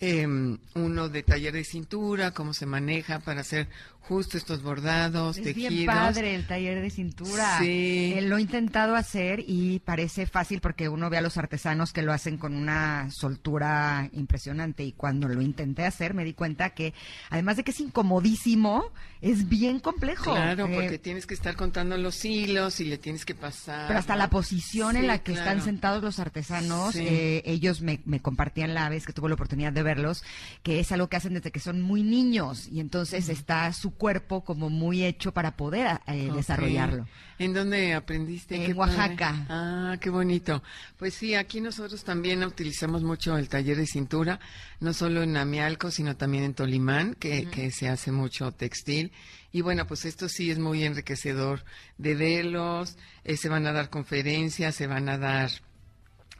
S4: eh, uno de taller de cintura, cómo se maneja para hacer justo estos bordados,
S2: Es
S4: tejidos.
S2: bien padre el taller de cintura.
S4: Sí.
S2: Eh, lo he intentado hacer y parece fácil porque uno ve a los artesanos que lo hacen con una soltura impresionante y cuando lo intenté hacer me di cuenta que además de que es incomodísimo, es bien complejo.
S4: Claro,
S2: Eh,
S4: porque tienes que estar contando los hilos y le tienes que pasar.
S2: Pero hasta
S4: ¿no?
S2: la posición en la que
S4: claro.
S2: están sentados los artesanos,
S4: Sí.
S2: eh, ellos me, me compartían la vez que tuve la oportunidad de verlos, que es algo que hacen desde que son muy niños y entonces está su cuerpo como muy hecho para poder eh, desarrollarlo.
S4: ¿En dónde aprendiste?
S2: En
S4: padre.
S2: Oaxaca.
S4: Ah, qué bonito. Pues sí, aquí nosotros también utilizamos mucho el taller de cintura, no solo en Amialco, sino también en Tolimán, que, que se hace mucho textil. Y bueno, pues esto sí es muy enriquecedor de verlos. eh, se van a dar conferencias, se van a dar,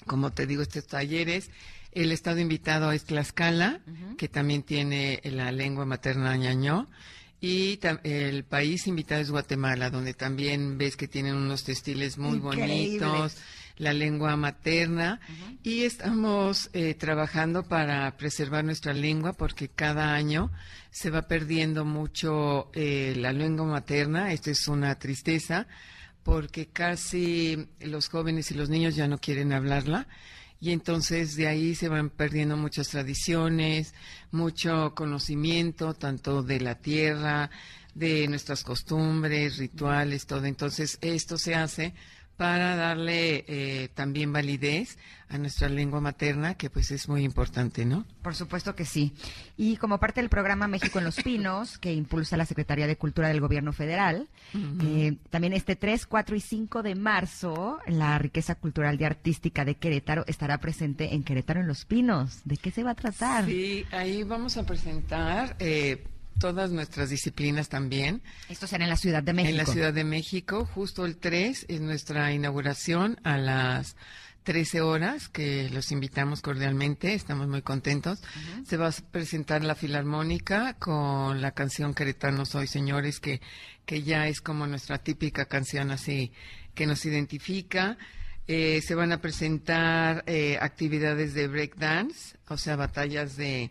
S4: como te digo, estos talleres. El estado invitado es Tlaxcala, que también tiene la lengua materna ñañó. Y el país invitado es Guatemala, donde también ves que tienen unos textiles muy bonitos, la lengua materna. Y estamos eh, trabajando para preservar nuestra lengua porque cada año se va perdiendo mucho eh, la lengua materna. Esto es una tristeza porque casi los jóvenes y los niños ya no quieren hablarla y entonces de ahí se van perdiendo muchas tradiciones, mucho conocimiento tanto de la tierra, de nuestras costumbres, rituales, todo. Entonces esto se hace para darle eh, también validez a nuestra lengua materna, que pues es muy importante, ¿no?
S2: Por supuesto que sí. Y como parte del programa México en los Pinos, que impulsa la Secretaría de Cultura del Gobierno Federal, eh, también este 3, 4 y 5 de marzo, la riqueza cultural y artística de Querétaro estará presente en Querétaro en los Pinos. ¿De qué se va a tratar?
S4: Sí, ahí vamos a presentar eh, todas nuestras disciplinas también.
S2: Esto será en la Ciudad de México.
S4: En la Ciudad de México, justo el 3 es nuestra inauguración a las 13 horas, que los invitamos cordialmente, estamos muy contentos. Se va a presentar la Filarmónica con la canción Queretano Soy Señores, que, que ya es como nuestra típica canción así que nos identifica. Eh, se van a presentar eh, actividades de breakdance, o sea, batallas de,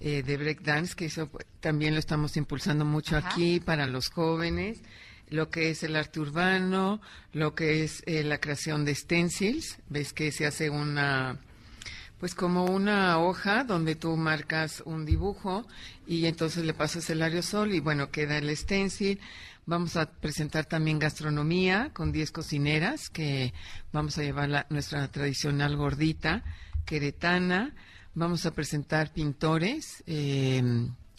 S4: eh, de breakdance, que eso también lo estamos impulsando mucho
S2: Ajá.
S4: aquí para los jóvenes, lo que es el arte urbano, lo que es eh, la creación de stencils, ves que se hace una pues como una hoja donde tú marcas un dibujo y entonces le pasas el aerosol y bueno, queda el stencil. Vamos a presentar también gastronomía con 10 cocineras que vamos a llevar la- nuestra tradicional gordita queretana. Vamos a presentar pintores, eh,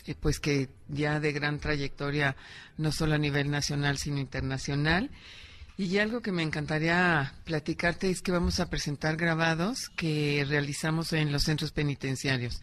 S4: eh, pues que ya de gran trayectoria, no solo a nivel nacional, sino internacional. Y algo que me encantaría platicarte es que vamos a presentar grabados que realizamos en los centros penitenciarios.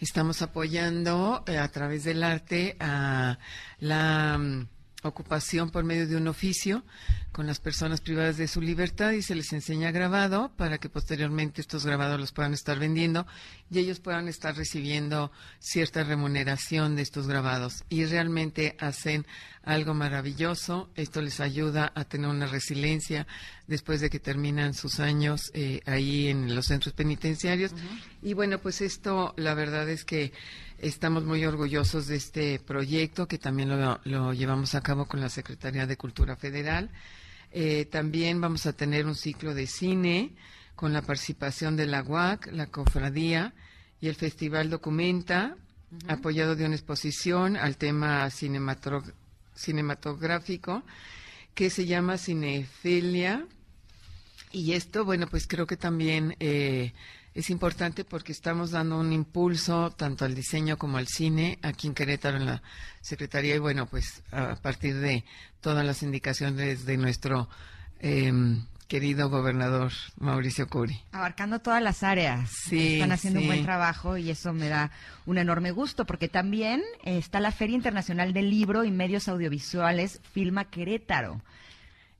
S4: Estamos apoyando eh, a través del arte a la mm, ocupación por medio de un oficio con las personas privadas de su libertad y se les enseña grabado para que posteriormente estos grabados los puedan estar vendiendo y ellos puedan estar recibiendo cierta remuneración de estos grabados. Y realmente hacen algo maravilloso. Esto les ayuda a tener una resiliencia después de que terminan sus años eh, ahí en los centros penitenciarios. Y bueno, pues esto la verdad es que estamos muy orgullosos de este proyecto que también lo, lo llevamos a cabo con la Secretaría de Cultura Federal. Eh, también vamos a tener un ciclo de cine con la participación de la UAC, la Cofradía y el Festival Documenta, apoyado de una exposición al tema cinematográfico que se llama Cinefilia. Y esto, bueno, pues creo que también eh, es importante porque estamos dando un impulso tanto al diseño como al cine aquí en Querétaro, en la Secretaría, y bueno, pues a partir de todas las indicaciones de nuestro em, querido gobernador Mauricio Curi.
S2: Abarcando todas las áreas.
S4: Sí,
S2: Están haciendo un buen trabajo y eso me da un enorme gusto porque también eh, está la Feria Internacional del Libro y Medios Audiovisuales Filma Querétaro.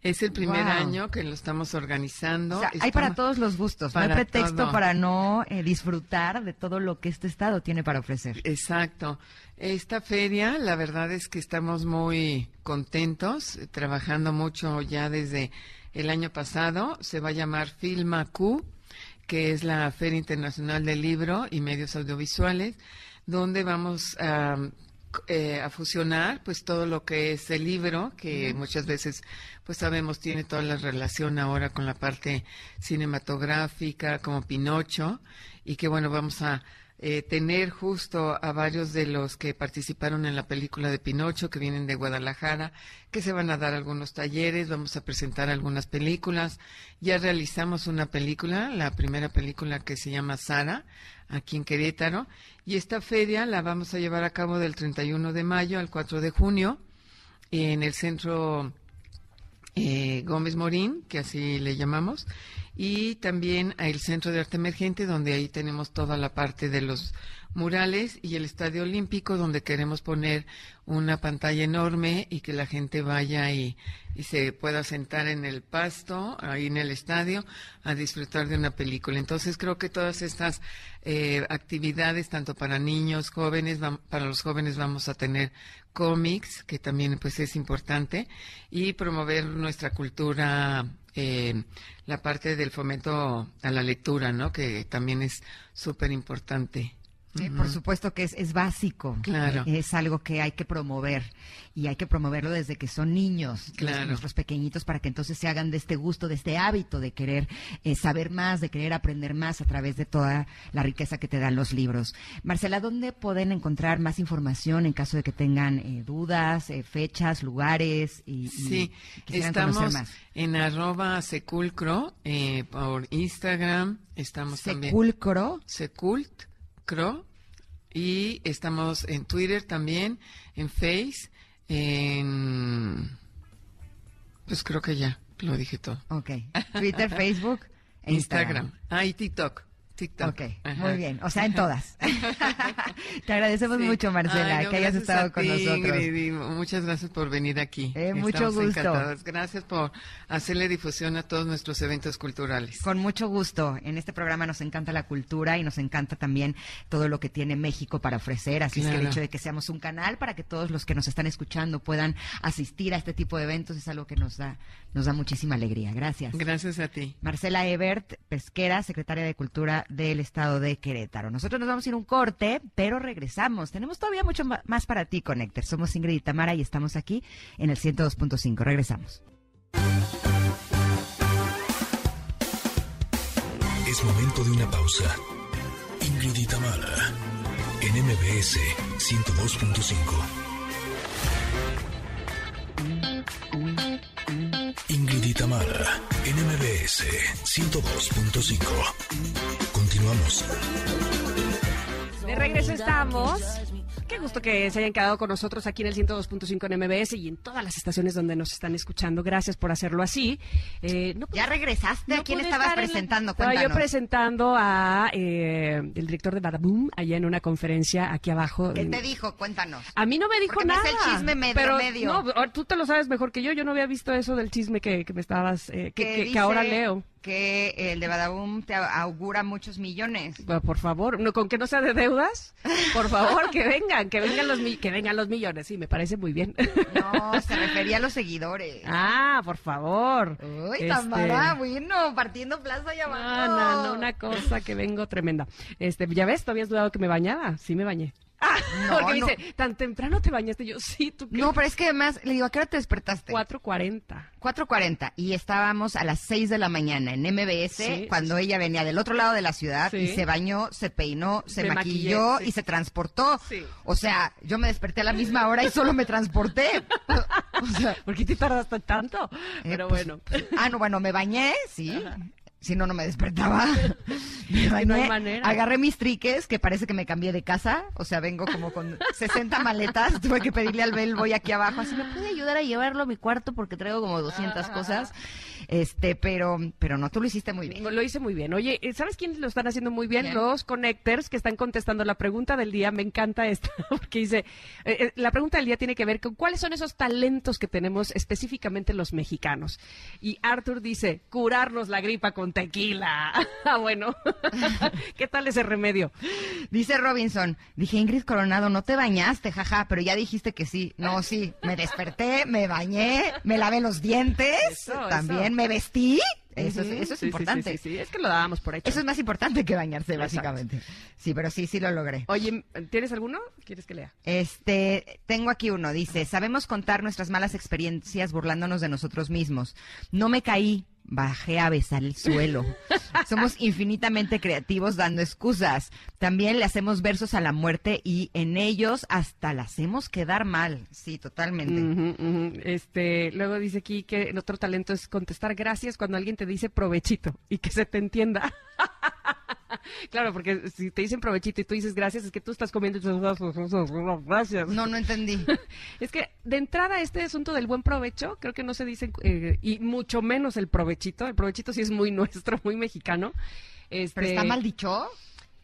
S4: Es el primer
S2: Wow.
S4: año que lo estamos organizando.
S2: O sea, hay para todos los gustos. no hay pretexto
S4: todo.
S2: para no eh, disfrutar de todo lo que este estado tiene para ofrecer.
S4: Exacto. Esta feria, la verdad es que estamos muy contentos, trabajando mucho ya desde el año pasado. Se va a llamar Filma Q, que es la Feria Internacional del Libro y Medios Audiovisuales, donde vamos a eh, a fusionar pues todo lo que es el libro que muchas veces pues sabemos tiene toda la relación ahora con la parte cinematográfica como Pinocho y que bueno vamos a eh, tener justo a varios de los que participaron en la película de Pinocho, que vienen de Guadalajara, que se van a dar algunos talleres, vamos a presentar algunas películas. Ya realizamos una película, la primera película que se llama Sara, aquí en Querétaro, y esta feria la vamos a llevar a cabo del 31 de mayo al 4 de junio en el centro eh, Gómez Morín, que así le llamamos, y también el Centro de Arte Emergente, donde ahí tenemos toda la parte de los murales y el Estadio Olímpico, donde queremos poner una pantalla enorme y que la gente vaya y, y, se pueda sentar en el pasto, ahí en el estadio, a disfrutar de una película. Entonces creo que todas estas eh, actividades, tanto para niños, jóvenes, para los jóvenes vamos a tener cómics, que también pues es importante, y promover nuestra cultura eh, la parte del fomento a la lectura, ¿no? Que también es súper importante.
S2: Por supuesto que es, es básico.
S4: Claro.
S2: Es algo que hay que promover y hay que promoverlo desde que son niños,
S4: claro.
S2: nuestros pequeñitos, para que entonces se hagan de este gusto, de este hábito de querer eh, saber más, de querer aprender más a través de toda la riqueza que te dan los libros. Marcela, ¿dónde pueden encontrar más información en caso de que tengan eh, dudas, eh, fechas, lugares? Y,
S4: sí,
S2: y
S4: estamos
S2: más?
S4: en arroba seculcro eh, por Instagram. Estamos
S2: Seculcro.
S4: también. Secult. Cro y estamos en Twitter también, en Face, en... Pues creo que ya, lo dije todo.
S2: Ok. Twitter, Facebook, Instagram.
S4: Instagram. Ah, y TikTok. TikTok.
S2: Ok, Ajá. muy bien. O sea, en todas. Te agradecemos sí. mucho, Marcela, Ay, no, que hayas estado con nosotros.
S4: Ingrid, muchas gracias por venir aquí.
S2: Eh, mucho gusto.
S4: Encantadas. Gracias por hacerle difusión a todos nuestros eventos culturales.
S2: Con mucho gusto. En este programa nos encanta la cultura y nos encanta también todo lo que tiene México para ofrecer. Así claro. es que el hecho de que seamos un canal para que todos los que nos están escuchando puedan asistir a este tipo de eventos es algo que nos da, nos da muchísima alegría. Gracias.
S4: Gracias a ti.
S2: Marcela Ebert, pesquera, secretaria de Cultura del estado de Querétaro. Nosotros nos vamos a ir un corte, pero regresamos. Tenemos todavía mucho más para ti, Connector. Somos Ingrid y Tamara y estamos aquí en el 102.5. Regresamos.
S3: Es momento de una pausa. Ingrid y Tamara en MBS 102.5. MBS 102.5. Continuamos.
S1: De regreso estamos. Qué gusto que se hayan quedado con nosotros aquí en el 102.5 en MBS y en todas las estaciones donde nos están escuchando. Gracias por hacerlo así.
S2: Eh, no, ¿Ya regresaste? No ¿A quién estabas presentando?
S1: La... Estaba yo presentando a eh, el director de Badaboom allá en una conferencia aquí abajo.
S2: ¿Qué te dijo? Cuéntanos.
S1: A mí no me dijo
S2: Porque
S1: nada.
S2: Me el chisme medio,
S1: pero,
S2: medio.
S1: No, tú te lo sabes mejor que yo. Yo no había visto eso del chisme que, que me estabas, eh, que, que, que ahora leo
S2: que el de Badaboom te augura muchos millones.
S1: Bueno, por favor, no, con que no sea de deudas, por favor, que vengan, que vengan los que vengan los millones, sí, me parece muy bien.
S2: No, se refería a los seguidores.
S1: Ah, por favor.
S2: Uy, este... Tamara, bueno, partiendo plaza allá abajo.
S1: No, no, no, una cosa que vengo tremenda. Este, ya ves, tú habías dudado que me bañaba, sí me bañé. Ah, no, porque
S2: no.
S1: me dice, tan temprano te bañaste. Yo, sí, tú qué?
S2: No, pero es que además, le digo, ¿a qué hora te despertaste?
S1: 4.40.
S2: 4.40. Y estábamos a las 6 de la mañana en MBS, sí, cuando sí. ella venía del otro lado de la ciudad sí. y se bañó, se peinó, se me maquilló maquillé, y se transportó. O sea, yo me desperté a la misma hora y solo me transporté.
S1: o sea, ¿por qué te tardaste tanto?
S2: Eh,
S1: pero
S2: pues,
S1: bueno.
S2: ah, no, bueno, me bañé, sí. Ajá si no, no me despertaba.
S1: Me bañé, no hay manera.
S2: Agarré mis triques, que parece que me cambié de casa. O sea, vengo como con 60 maletas. Tuve que pedirle al Bel, voy aquí abajo. Así me puede ayudar a llevarlo a mi cuarto porque traigo como 200 ah, cosas. Este, pero, pero no, tú lo hiciste muy bien.
S1: Lo hice muy bien. Oye, ¿sabes quiénes lo están haciendo muy bien? Los connectors que están contestando la pregunta del día. Me encanta esta, porque dice, eh, la pregunta del día tiene que ver con cuáles son esos talentos que tenemos específicamente los mexicanos. Y Arthur dice, curarnos la gripa con tequila. ah, bueno. ¿Qué tal ese remedio?
S2: Dice Robinson, dije, Ingrid Coronado, no te bañaste, jaja, pero ya dijiste que sí. No, sí, me desperté, me bañé, me lavé los dientes,
S1: Eso,
S2: también
S1: eso.
S2: Me vestí. Eso, es, eso es
S1: sí,
S2: importante.
S1: Sí, sí, es que lo dábamos por hecho.
S2: Eso es más importante que bañarse,
S1: Exacto.
S2: básicamente. Sí, pero sí, sí lo logré.
S1: Oye, ¿tienes alguno? ¿Quieres que lea?
S2: Este, tengo aquí uno, dice, sabemos contar nuestras malas experiencias burlándonos de nosotros mismos. No me caí, bajé a besar el suelo. Somos infinitamente creativos dando excusas. También le hacemos versos a la muerte y en ellos hasta la hacemos quedar mal. Sí, totalmente.
S1: Este, luego dice aquí que el otro talento es contestar gracias cuando alguien te dice provechito y que se te entienda. claro, porque si te dicen provechito y tú dices gracias, es que tú estás comiendo gracias.
S2: No, no entendí.
S1: Es que de entrada este asunto del buen provecho, creo que no se dice, eh, y mucho menos el provechito. El provechito sí es muy nuestro, muy mexicano. Este,
S2: ¿Pero está mal dicho?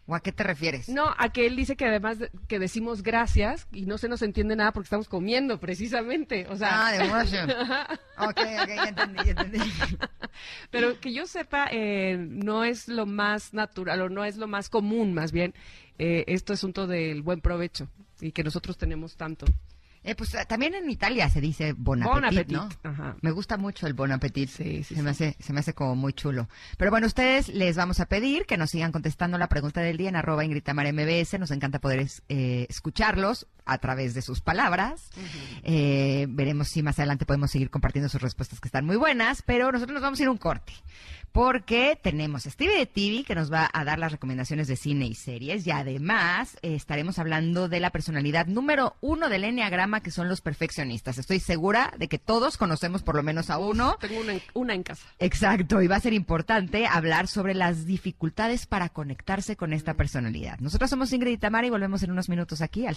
S2: ¿O a qué te refieres?
S1: No, a que él dice que además de- que decimos gracias y no se nos entiende nada porque estamos comiendo, precisamente. O sea,
S2: Ah, de. Ok, ok, ya entendí, ya entendí.
S1: Pero que yo sepa, eh, no es lo más natural o no es lo más común, más bien, eh, este asunto del buen provecho y que nosotros tenemos tanto.
S2: Eh, pues eh, también en Italia se dice bon appetit,
S1: Bon appetit,
S2: ¿no?
S1: ajá.
S2: Me gusta mucho el bon appetit.
S1: Sí, sí,
S2: se, Me hace, se me hace como muy chulo. Pero bueno, ustedes les vamos a pedir que nos sigan contestando la pregunta del día en arroba Ingrid Tamara MBS. Nos encanta poder es- eh, escucharlos a través de sus palabras. Eh, veremos si más adelante podemos seguir compartiendo sus respuestas que están muy buenas. Pero nosotros nos vamos a ir a un corte. Porque tenemos a Stevie de TV que nos va a dar las recomendaciones de cine y series. Y además eh, estaremos hablando de la personalidad número uno del Enneagrama, que son los perfeccionistas. Estoy segura de que todos conocemos por lo menos a uno.
S1: Tengo una en, una en casa.
S2: Exacto, y va a ser importante hablar sobre las dificultades para conectarse con esta personalidad. Nosotros somos Ingrid y Tamara y volvemos en unos minutos aquí al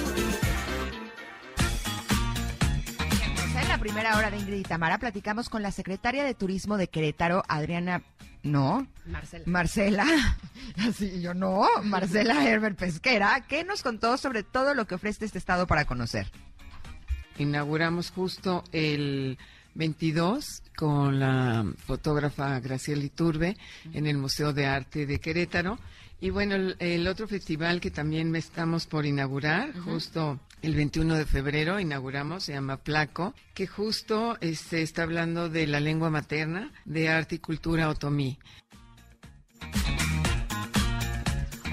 S2: Primera hora de Ingrid y Tamara platicamos con la secretaria de Turismo de Querétaro, Adriana... No,
S1: Marcela.
S2: Marcela, así yo no, Marcela Herbert Pesquera, que nos contó sobre todo lo que ofrece este estado para conocer.
S4: Inauguramos justo el 22 con la fotógrafa Graciela Iturbe en el Museo de Arte de Querétaro. Y bueno, el, el otro festival que también estamos por inaugurar, justo el 21 de febrero inauguramos, se llama Placo, que justo este, está hablando de la lengua materna, de arte y cultura otomí.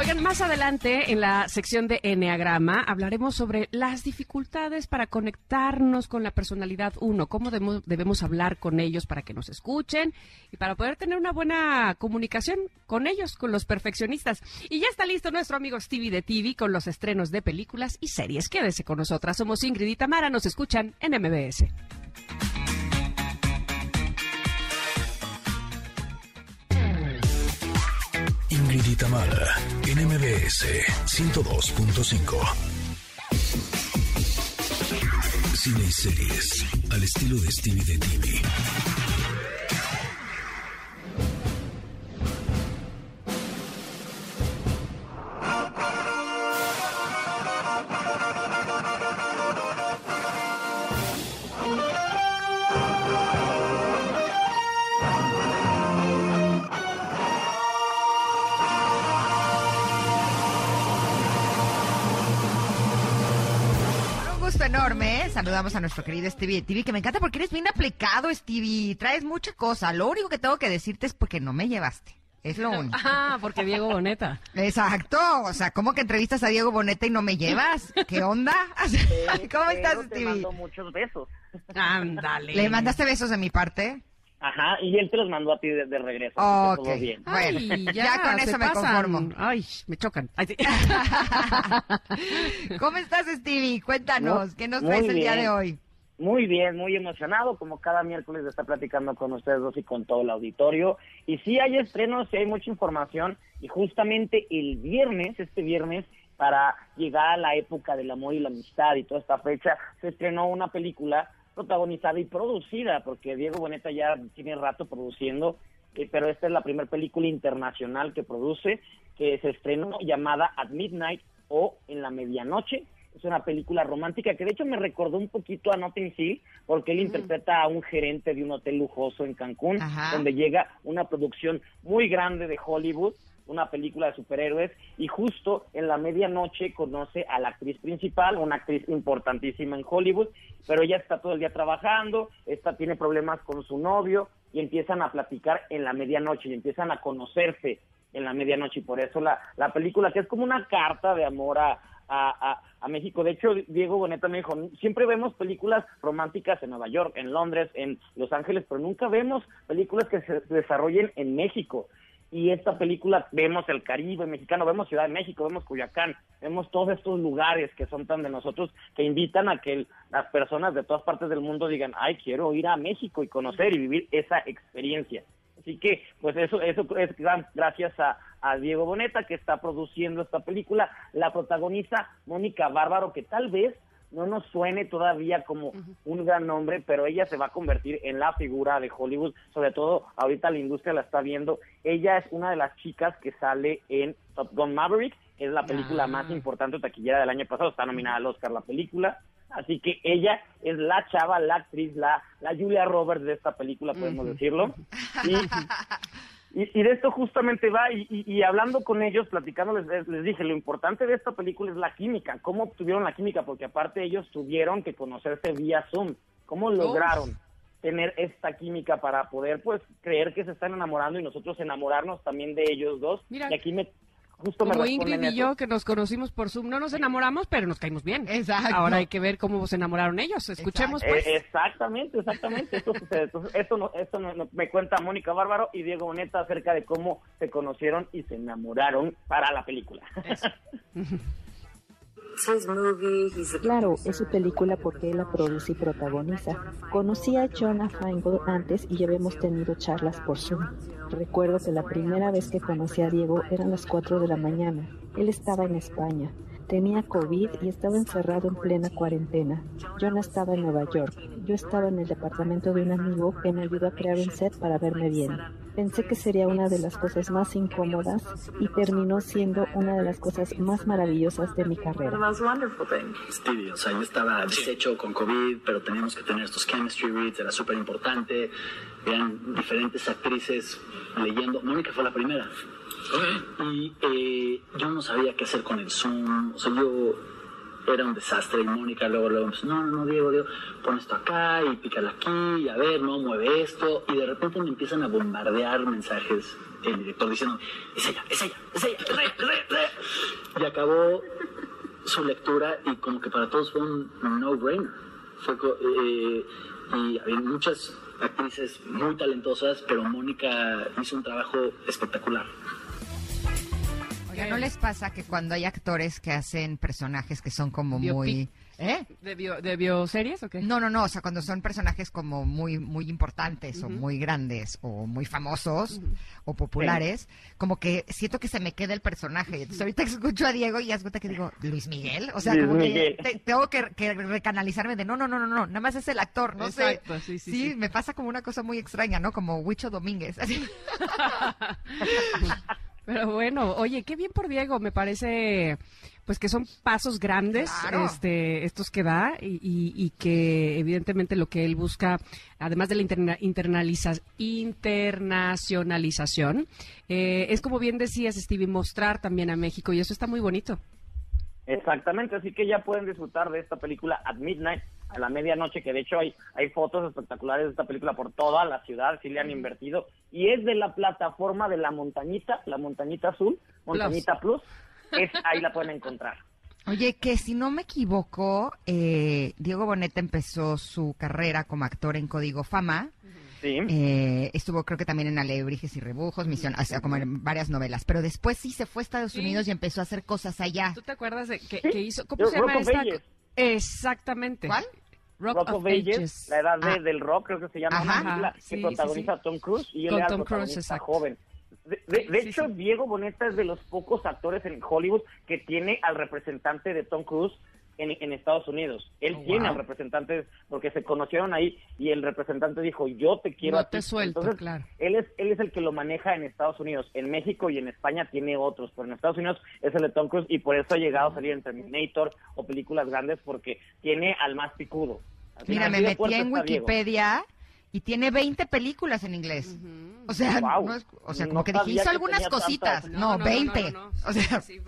S1: Oigan, más adelante en la sección de Enneagrama hablaremos sobre las dificultades para conectarnos con la personalidad 1, cómo debemos, debemos hablar con ellos para que nos escuchen y para poder tener una buena comunicación con ellos, con los perfeccionistas. Y ya está listo nuestro amigo Stevie de TV con los estrenos de películas y series. Quédese con nosotras, somos Ingrid y Tamara, nos escuchan en MBS.
S3: Ingrid y Tamara, en MBS 102.5. Cine y series, al estilo de Stevie de TV.
S2: Saludamos a nuestro querido Stevie TV, que me encanta porque eres bien aplicado, Stevie. Traes mucha cosa. Lo único que tengo que decirte es porque no me llevaste. Es lo único.
S1: Ah, porque Diego Boneta.
S2: Exacto. O sea, ¿cómo que entrevistas a Diego Boneta y no me llevas? ¿Qué onda? ¿Cómo estás,
S5: Pero te
S2: Stevie?
S5: mando muchos besos.
S1: Ándale.
S2: ¿Le mandaste besos de mi parte?
S5: Ajá, y él te los mandó a ti de, de regreso.
S2: Ok.
S5: así que todo bien.
S2: Bueno, ya con eso me
S1: pasan.
S2: conformo.
S1: Ay, me chocan. Ay, sí.
S2: ¿Cómo estás, Stevie? Cuéntanos, ¿qué nos
S5: muy
S2: traes el día de hoy?
S5: Muy bien, muy emocionado, como cada miércoles de estar platicando con ustedes dos y con todo el auditorio. Y sí hay estrenos, sí hay mucha información. Y justamente el viernes, este viernes, para llegar a la época del amor y la amistad y toda esta fecha, se estrenó una película protagonizada y producida, porque Diego Boneta ya tiene rato produciendo, eh, pero esta es la primera película internacional que produce, que se estrenó llamada At Midnight o En la Medianoche. es una película romántica que de hecho me recordó un poquito a Notting Hill porque él interpreta a un gerente de un hotel lujoso en Cancún
S2: Ajá.
S5: donde llega una producción muy grande de Hollywood una película de superhéroes y justo en la medianoche conoce a la actriz principal, una actriz importantísima en Hollywood, pero ella está todo el día trabajando, esta tiene problemas con su novio y empiezan a platicar en la medianoche y empiezan a conocerse en la medianoche y por eso la, la película que es como una carta de amor a, a, a, a México. De hecho, Diego Boneta me dijo, siempre vemos películas románticas en Nueva York, en Londres, en Los Ángeles, pero nunca vemos películas que se desarrollen en México y esta película vemos el Caribe mexicano, vemos Ciudad de México, vemos Cuyacán, vemos todos estos lugares que son tan de nosotros que invitan a que las personas de todas partes del mundo digan, ay, quiero ir a México y conocer y vivir esa experiencia. Así que, pues eso, eso es gracias a, a Diego Boneta que está produciendo esta película. La protagoniza Mónica Bárbaro, que tal vez no nos suene todavía como un gran nombre, pero ella se va a convertir en la figura de Hollywood, sobre todo ahorita la industria la está viendo. Ella es una de las chicas que sale en Top Gun Maverick, es la película más importante taquillera del año pasado, está nominada al Oscar la película. Así que ella es la chava, la actriz, la, la Julia Roberts de esta película, podemos decirlo. Y, y, y de esto justamente va, y, y- y hablando con ellos, platicándoles, les, les dije, lo importante de esta película es la química, cómo obtuvieron la química, porque aparte ellos tuvieron que conocerse vía Zoom, cómo lograron tener esta química para poder, pues, creer que se están enamorando y nosotros enamorarnos también de ellos dos.
S1: Mira.
S5: y aquí me, justo me
S1: Como
S5: responden
S1: Ingrid y
S5: eso.
S1: yo, que nos conocimos por Zoom, no nos enamoramos, pero nos caímos bien.
S2: Exacto.
S1: Ahora hay que ver cómo se enamoraron ellos. Escuchemos,
S5: Eh,
S1: pues.
S5: exactamente, exactamente. Esto sucede. Entonces, esto, no, esto no- no- me cuenta Mónica Bárbaro y Diego Boneta acerca de cómo se conocieron y se enamoraron para la película.
S6: Claro, es su película porque él la produce y protagoniza. Conocí a Jonah Feingold antes y ya habíamos tenido charlas por Zoom. Recuerdo que la primera vez que conocí a Diego eran las 4 de la mañana. Él estaba en España. Tenía COVID y estaba encerrado en plena cuarentena. Jonah estaba en Nueva York. Yo estaba en el departamento de un amigo que me ayudó a crear un set para verme bien. Pensé que sería una de las cosas más incómodas y terminó siendo una de las cosas más maravillosas de mi carrera.
S7: Stevie, o sea, yo estaba deshecho con COVID, pero teníamos que tener estos chemistry reads, era súper importante. Eran diferentes actrices leyendo. Mónica fue la primera. Y eh, yo no sabía qué hacer con el Zoom. O sea, yo era un desastre. Y Mónica luego, luego, no, no, Diego, Diego, pon esto acá y pícala aquí, y a ver, no, mueve esto. Y de repente me empiezan a bombardear mensajes el director diciendo, es ella, es ella, es ella, re, re, re". Y acabó su lectura y como que para todos fue un no-brainer. Fue eh, y había muchas actrices muy talentosas, pero Mónica hizo un trabajo espectacular.
S2: ¿No les pasa que cuando hay actores que hacen personajes que son como
S1: Biopic.
S2: muy... ¿Eh?
S1: ¿De, bio, ¿De bioseries o qué?
S2: No, no, no, o sea, cuando son personajes como muy muy importantes o muy grandes o muy famosos o populares, como que siento que se me queda el personaje. Entonces ahorita escucho a Diego y haz cuenta que digo, Luis Miguel, o sea,
S5: Luis
S2: como
S5: Miguel.
S2: que te- tengo que, que recanalizarme de no, no, no, no, no, nada más es el actor, no
S1: Exacto,
S2: sé.
S1: sí, sí, sí.
S2: me pasa como una cosa muy extraña, ¿no? Como Huicho Domínguez. así.
S1: Pero bueno, oye, qué bien por Diego, me parece pues que son pasos grandes
S2: Claro.
S1: este estos que da y, y- y que evidentemente lo que él busca, además de la interna- internaliza- internacionalización, eh, es como bien decías, Stevie, mostrar también a México y eso está muy bonito.
S5: Exactamente, así que ya pueden disfrutar de esta película At Midnight, a la medianoche, que de hecho hay, hay fotos espectaculares de esta película por toda la ciudad, sí le han invertido, y es de la plataforma de la montañita, la montañita azul, montañita plus, es, ahí la pueden encontrar.
S2: Oye, que si no me equivoco, eh, Diego Boneta empezó su carrera como actor en Código Fama.
S5: Sí.
S2: Eh, estuvo creo que también en Alebrijes y Rebujos, Misión, o sea, como en varias novelas, pero después sí se fue a Estados
S1: Sí.
S2: Unidos y empezó a hacer cosas allá.
S1: ¿Tú te acuerdas de que, que hizo? ¿Cómo se llama esta? Exactamente.
S2: ¿Cuál?
S1: Rock,
S5: Rock of Ages, la edad de-
S2: Ah.
S5: del rock, creo que se llama
S2: Ajá.
S5: una película
S1: Sí,
S5: que protagoniza
S1: sí.
S5: Tom Cruise y él
S1: Con
S5: era
S1: Tom Cruise,
S5: joven. De, de- de
S1: Sí,
S5: hecho,
S1: sí.
S5: Diego Boneta es de los pocos actores en Hollywood que tiene al representante de Tom Cruise en, en Estados Unidos. Él
S1: Oh,
S5: tiene
S1: wow.
S5: al representante porque se conocieron ahí y el representante dijo, yo te quiero
S1: No
S5: a ti".
S1: te suelto,
S5: Entonces,
S1: claro.
S5: él es, él es el que lo maneja en Estados Unidos. En México y en España tiene otros, pero en Estados Unidos es el de Tom Cruise y por eso ha llegado a salir en Terminator o películas grandes porque tiene al más picudo. Así-
S2: Mira, me metí en. Wikipedia y tiene 20 películas en inglés. O sea, no es- o sea,
S5: No
S2: como que
S5: sabía
S2: dije, hizo
S5: que
S2: algunas cositas.
S5: tantas.
S2: No, 20. O sea,
S1: Sí,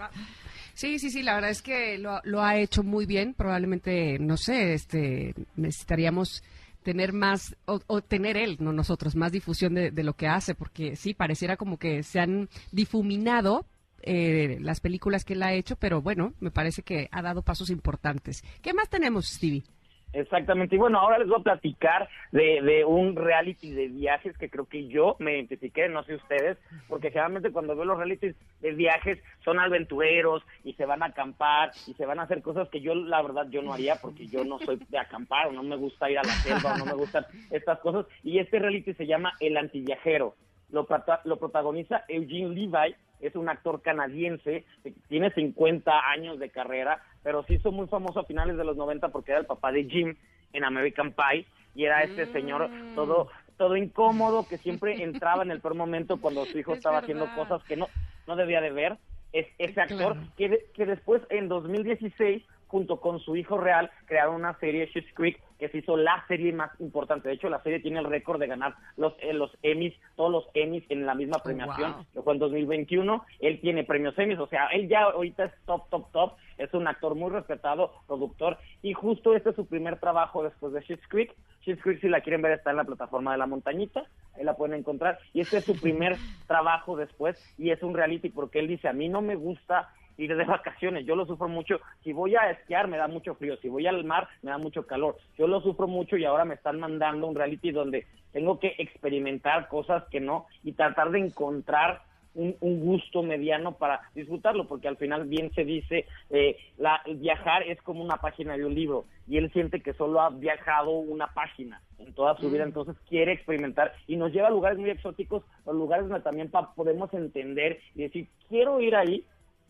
S1: Sí, sí, sí, la verdad es que lo, lo ha hecho muy bien. Probablemente, no sé, este, necesitaríamos tener más, o, o tener él, no nosotros, más difusión de, de lo que hace, porque sí, pareciera como que se han difuminado eh, las películas que él ha hecho, pero bueno, me parece que ha dado pasos importantes. ¿Qué más tenemos, Stevie?
S5: Exactamente. Y bueno, ahora les voy a platicar de, de un reality de viajes que creo que yo me identifiqué, no sé ustedes, porque generalmente cuando veo los realities de viajes son aventureros y se van a acampar y se van a hacer cosas que yo la verdad yo no haría porque yo no soy de acampar o no me gusta ir a la selva o no me gustan estas cosas. Y este reality se llama El Antiviajero. Lo, lo protagoniza Eugene Levi, es un actor canadiense, tiene 50 años de carrera, pero se hizo muy famoso a finales de los 90 porque era el papá de Jim en American Pie y era este señor todo todo incómodo que siempre entraba en el peor momento cuando su hijo
S1: Es
S5: estaba
S1: verdad.
S5: haciendo cosas que no no debía de ver. Es ese actor
S1: Claro.
S5: que, de- que después en 2016 junto con su hijo real crearon una serie Schitt's Creek que se hizo la serie más importante. De hecho, la serie tiene el récord de ganar los eh, los Emmys, todos los Emmys en la misma premiación,
S1: wow.
S5: que fue en 2021. Él tiene premios Emmys, o sea, él ya ahorita es top, top, top. Es un actor muy respetado, productor, y justo este es su primer trabajo después de Schitt's Creek. Schitt's Creek, si la quieren ver, está en la plataforma de La Montañita, ahí la pueden encontrar. Y este es su primer trabajo después, y es un reality porque él dice, a mí no me gusta ir de vacaciones, yo lo sufro mucho, si voy a esquiar me da mucho frío, si voy al mar me da mucho calor, yo lo sufro mucho y ahora me están mandando un reality donde tengo que experimentar cosas que no y tratar de encontrar un, un gusto mediano para disfrutarlo, porque al final bien se dice, eh, la, viajar es como una página de un libro y él siente que solo ha viajado una página en toda su vida, entonces quiere experimentar y nos lleva a lugares muy exóticos, o lugares donde también pa- podemos entender y decir, quiero ir ahí,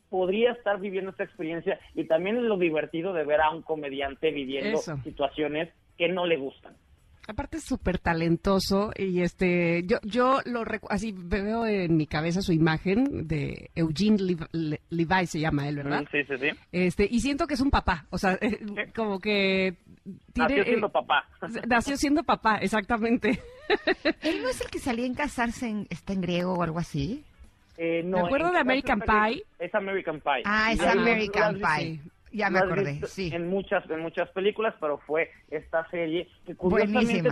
S5: podría estar viviendo esta experiencia y también es lo divertido de ver a un comediante viviendo
S1: Eso.
S5: situaciones que no le gustan.
S1: Aparte es súper talentoso y este, yo, yo lo recu- así veo en mi cabeza su imagen de Eugene Levi, Le- Levi se llama él, ¿verdad?
S5: Mm, Sí, sí, sí.
S1: Este, y siento que es un papá, o sea, eh, como que tiene,
S5: Nació siendo
S1: eh,
S5: papá.
S1: nació siendo papá, exactamente.
S2: ¿Él no es el que salía en casarse en, está en griego o algo así?
S5: Eh, no,
S1: Me acuerdo de American Pie.
S5: Es American Pie.
S2: Ah, es American Pie. Ya me acordé, sí.
S5: En muchas, en muchas películas, pero fue esta serie que curiosamente,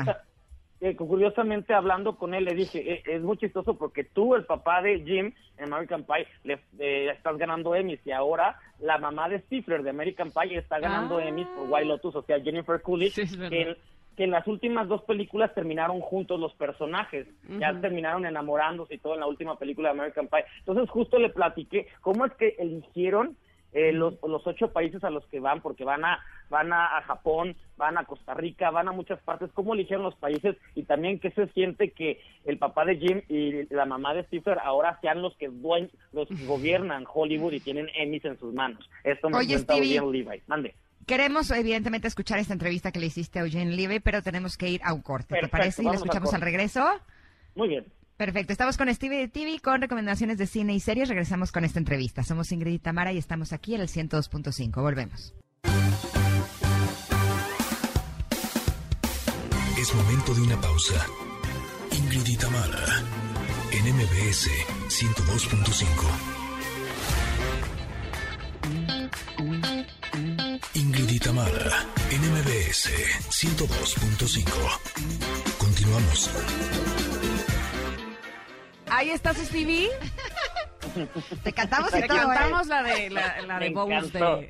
S5: eh, curiosamente hablando con él le dije, eh, es muy chistoso porque tú, el papá de Jim en American Pie, le eh, estás ganando Emmys y ahora la mamá de Stifler de American Pie está ganando
S1: Ah.
S5: Emmys por White Lotus, o sea, Jennifer Coolidge,
S1: Sí,
S5: que en- que en las últimas dos películas terminaron juntos los personajes, ya terminaron enamorándose y todo en la última película de American Pie. Entonces justo le platiqué cómo es que eligieron eh, los, los ocho países a los que van, porque van a van a, a Japón, van a Costa Rica, van a muchas partes, cómo eligieron los países y también qué se siente que el papá de Jim y la mamá de Stifler ahora sean los que duen- los gobiernan Hollywood y tienen Emmys en sus manos. Esto me
S2: Oye.
S5: Eugene Levi. Mande.
S2: Queremos, evidentemente, escuchar esta entrevista que le hiciste a Eugene Levy, pero tenemos que ir a un corte. ¿Te parece? Y la escuchamos al regreso.
S5: Muy bien.
S2: Perfecto, estamos con Stevie de TV con recomendaciones de cine y series. Regresamos con esta entrevista. Somos Ingrid y y estamos aquí en el 102.5. Volvemos.
S3: Es momento de una pausa. Ingrid y Tamara, en MBS 102.5. Ingrid y Tamara, en MBS 102.5. Continuamos.
S1: Ahí estás, Stevie.
S2: Te cantamos y
S1: Te
S2: todo, ¿eh?
S1: cantamos la de la, la de Bones de,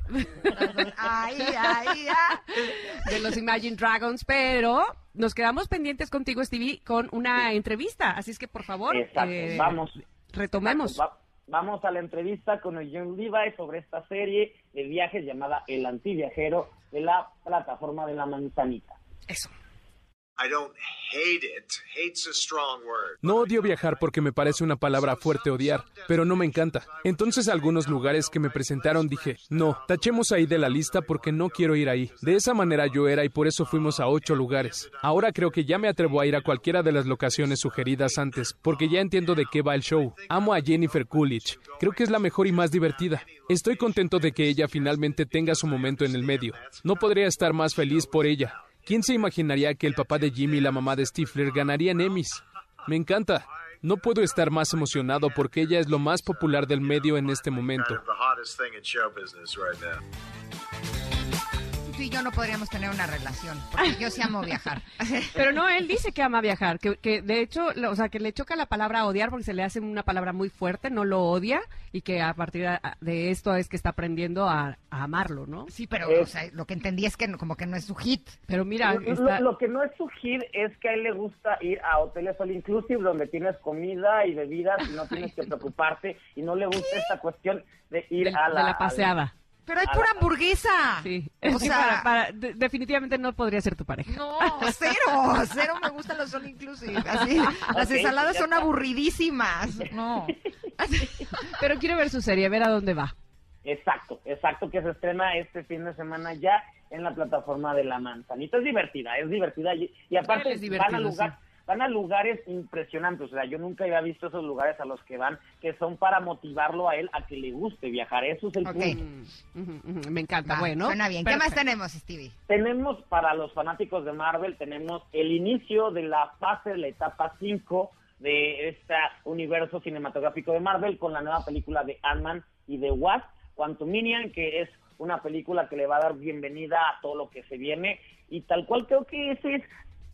S2: Ay, ay, ay.
S1: de los Imagine Dragons, pero nos quedamos pendientes contigo, Stevie, con una entrevista. Así es que, por favor,
S5: Exacto,
S1: eh,
S5: vamos.
S1: retomemos.
S5: Va- vamos a la entrevista con el John Levi sobre esta serie de viajes llamada El Antiviajero de la plataforma de la Manzanita.
S1: Eso.
S8: No odio viajar porque me parece una palabra fuerte odiar, pero no me encanta. Entonces algunos lugares que me presentaron dije, no, tachemos ahí de la lista porque no quiero ir ahí. De esa manera yo era y por eso fuimos a ocho lugares. Ahora creo que ya me atrevo a ir a cualquiera de las locaciones sugeridas antes, porque ya entiendo de qué va el show. Amo a Jennifer Coolidge. Creo que es la mejor y más divertida. Estoy contento de que ella finalmente tenga su momento en el medio. No podría estar más feliz por ella. ¿Quién se imaginaría que el papá de Jimmy y la mamá de Stifler ganarían Emmys? Me encanta. No puedo estar más emocionado porque ella es lo más popular del medio en este momento
S2: tú y yo no podríamos tener una relación, porque yo sí amo viajar.
S1: Pero no, él dice que ama viajar, que, que de hecho, o sea, que le choca la palabra odiar porque se le hace una palabra muy fuerte, no lo odia, y que a partir de esto es que está aprendiendo a, amarlo, ¿no?
S2: Sí, pero o sea, lo que entendí es que como que no es su hit.
S1: Pero mira,
S5: lo, que no es su hit es que a él le gusta ir a hoteles all inclusive donde tienes comida y bebidas y no tienes que preocuparte y no le gusta esta cuestión de ir a la,
S1: la paseada.
S2: Pero hay pura hamburguesa.
S1: Sí. O sea, para, definitivamente no podría ser tu pareja.
S2: No, cero. Cero me gustan los all inclusive. Así, las ensaladas son aburridísimas. No.
S1: Pero quiero ver su serie, ver a dónde va.
S5: Exacto, exacto, que se estrena este fin de semana ya en la plataforma de La Manzanita. Es divertida, es divertida. Y, aparte van a lugar van a lugares impresionantes. O sea, yo nunca había visto esos lugares a los que van, que son para motivarlo a él a que le guste viajar. Eso es el punto.
S1: Me encanta. bueno.
S2: Suena bien. ¿Qué más tenemos, Stevie?
S5: Tenemos para los fanáticos de Marvel, tenemos el inicio de la fase, de la etapa 5 de este universo cinematográfico de Marvel con la nueva película de Ant-Man y de Wasp, Quantuminian, que es una película que le va a dar bienvenida a todo lo que se viene y tal cual creo que ese es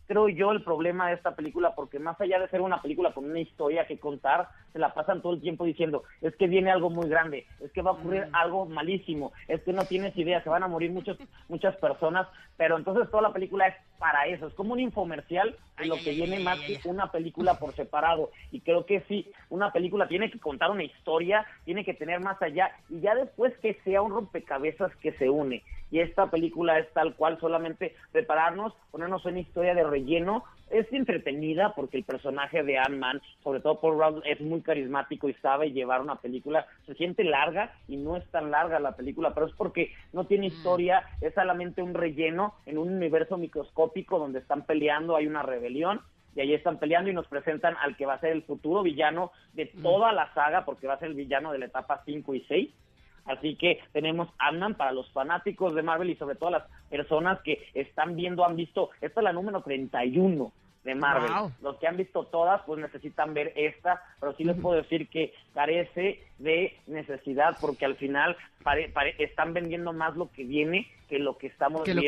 S5: creo yo, el problema de esta película, porque más allá de ser una película con una historia que contar, se la pasan todo el tiempo diciendo, es que viene algo muy grande, es que va a ocurrir algo malísimo, es que no tienes idea, se van a morir muchos, muchas personas, pero entonces toda la película es para eso, es como un infomercial lo que viene más que una película por separado, y creo que sí, una película tiene que contar una historia, tiene que tener más allá, y ya después que sea un rompecabezas que se une, y esta película es tal cual, solamente prepararnos, ponernos una historia de relleno, es entretenida porque el personaje de Ant-Man, sobre todo Paul Rudd, es muy carismático y sabe llevar una película, se siente larga y no es tan larga la película, pero es porque no tiene mm. historia, es solamente un relleno en un universo microscópico donde están peleando, hay una rebelión y ahí están peleando y nos presentan al que va a ser el futuro villano de toda la saga, porque va a ser el villano de la etapa 5 y 6 Así que tenemos Ant-Man para los fanáticos de Marvel y sobre todo las personas que están viendo, han visto, esta es la número 31 de Marvel. Los que han visto todas, pues necesitan ver esta, pero sí les puedo decir que carece de necesidad porque al final están vendiendo más lo que viene que lo que estamos viendo.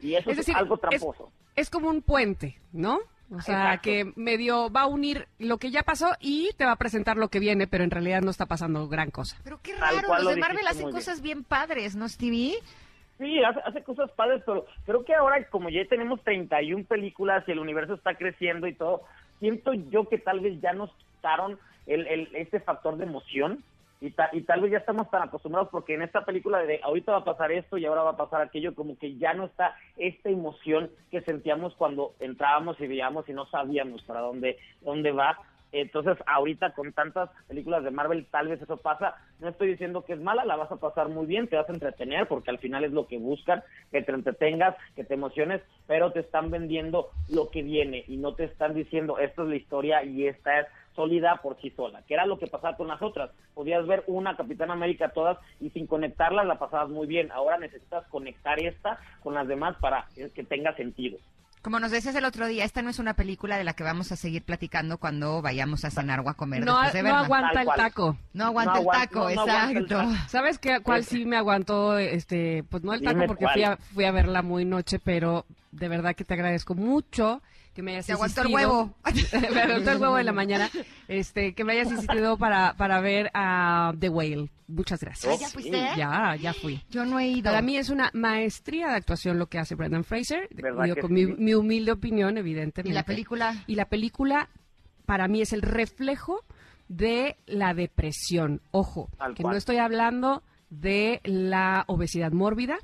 S5: Y eso es, algo tramposo.
S1: es como un puente, ¿no? O sea, que medio va a unir lo que ya pasó y te va a presentar lo que viene, pero en realidad no está pasando gran cosa.
S2: Pero qué raro, los de Marvel hacen cosas bien. padres, ¿no, Stevie?
S5: Sí, hace, cosas padres, pero creo que ahora, como ya tenemos 31 películas y el universo está creciendo y todo, siento yo que tal vez ya nos quitaron el, el, este factor de emoción y, y tal vez ya estamos tan acostumbrados porque en esta película de ahorita va a pasar esto y ahora va a pasar aquello, como que ya no está esta emoción que sentíamos cuando entrábamos y veíamos y no sabíamos para dónde, dónde va. Entonces, ahorita con tantas películas de Marvel, tal vez eso pasa. No estoy diciendo que es mala, la vas a pasar muy bien, te vas a entretener, porque al final es lo que buscan, que te entretengas, que te emociones, pero te están vendiendo lo que viene y no te están diciendo, esta es la historia y esta es sólida por sí sola, que era lo que pasaba con las otras. Podías ver una Capitán América todas y sin conectarlas la pasabas muy bien. Ahora necesitas conectar esta con las demás para que tenga sentido.
S2: Como nos decías el otro día, esta no es una película de la que vamos a seguir platicando cuando vayamos a cenar o a comer.
S1: No, no aguanta el taco.
S2: No aguanta el taco, exacto.
S1: ¿Sabes qué, cuál sí me aguantó? Este, pues no el taco porque fui a, fui a verla muy noche, pero de verdad que te agradezco mucho que me hayas
S2: Te aguantó el huevo.
S1: me aguantó el huevo de la mañana. Este, que me hayas insistido para, para ver a The Whale. Muchas gracias.
S2: ¿Ya fuiste?
S1: Ya, ya fui.
S2: Yo no he ido.
S1: Para mí es una maestría de actuación lo que hace Brendan Fraser. con mi, humilde opinión, evidentemente.
S2: ¿Y la película?
S1: Y la película, para mí, es el reflejo de la depresión. Ojo, que no estoy hablando de la obesidad mórbida,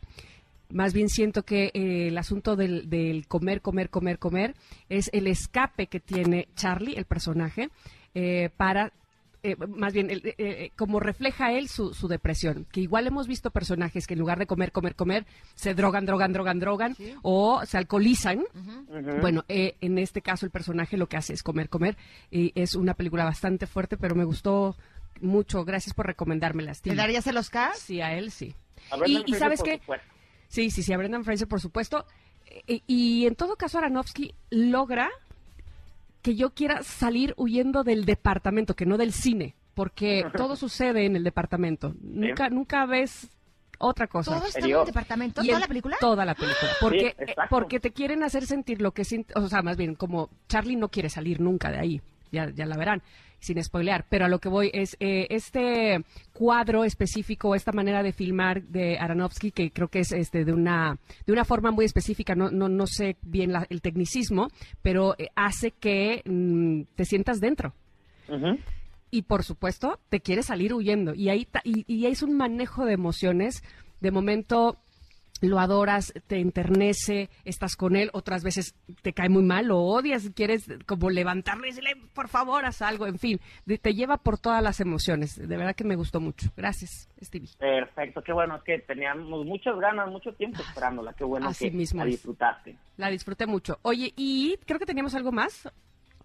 S1: Más bien siento que eh, el asunto del, del, comer, comer, comer, comer es el escape que tiene Charlie, el personaje, eh, para eh, más bien, eh, como refleja él su, su, depresión, que igual hemos visto personajes que en lugar de comer, comer, comer, se drogan, drogan, drogan, drogan, o se alcoholizan. Bueno, en este caso el personaje lo que hace es comer, comer, y es una película bastante fuerte, pero me gustó mucho. Gracias por recomendármela.
S2: ¿Le darías el Oscar?
S1: Sí, a él sí. y, sabes qué? Sí, sí, sí, a Brendan Fraser, por supuesto. Y, y en todo caso, Aronofsky logra que yo quiera salir huyendo del departamento, que no del cine, porque todo sucede en el departamento. Nunca, nunca ves otra cosa.
S2: ¿Todo está en el departamento? ¿Toda la película?
S1: Toda la película. Porque, porque te quieren hacer sentir lo que... O sea, más bien, como Charlie no quiere salir nunca de ahí. Ya, ya la verán sin spoilear, pero a lo que voy es eh, este cuadro específico, esta manera de filmar de Aronofsky, que creo que es este de una de una forma muy específica, no, no, no sé bien el tecnicismo, pero eh, hace que mm, te sientas dentro. Y por supuesto, te quieres salir huyendo. Y ahí, y, y es un manejo de emociones. De momento, lo adoras, te enternece, estás con él, otras veces te cae muy mal, lo odias, quieres como levantarle y decirle, por favor, haz algo, en fin, te lleva por todas las emociones. De verdad que me gustó mucho. Gracias, Stevie.
S5: Perfecto, qué bueno, es que teníamos muchas ganas, mucho tiempo esperándola, qué bueno que la disfrutaste.
S1: La disfruté mucho. Oye, y creo que teníamos algo más.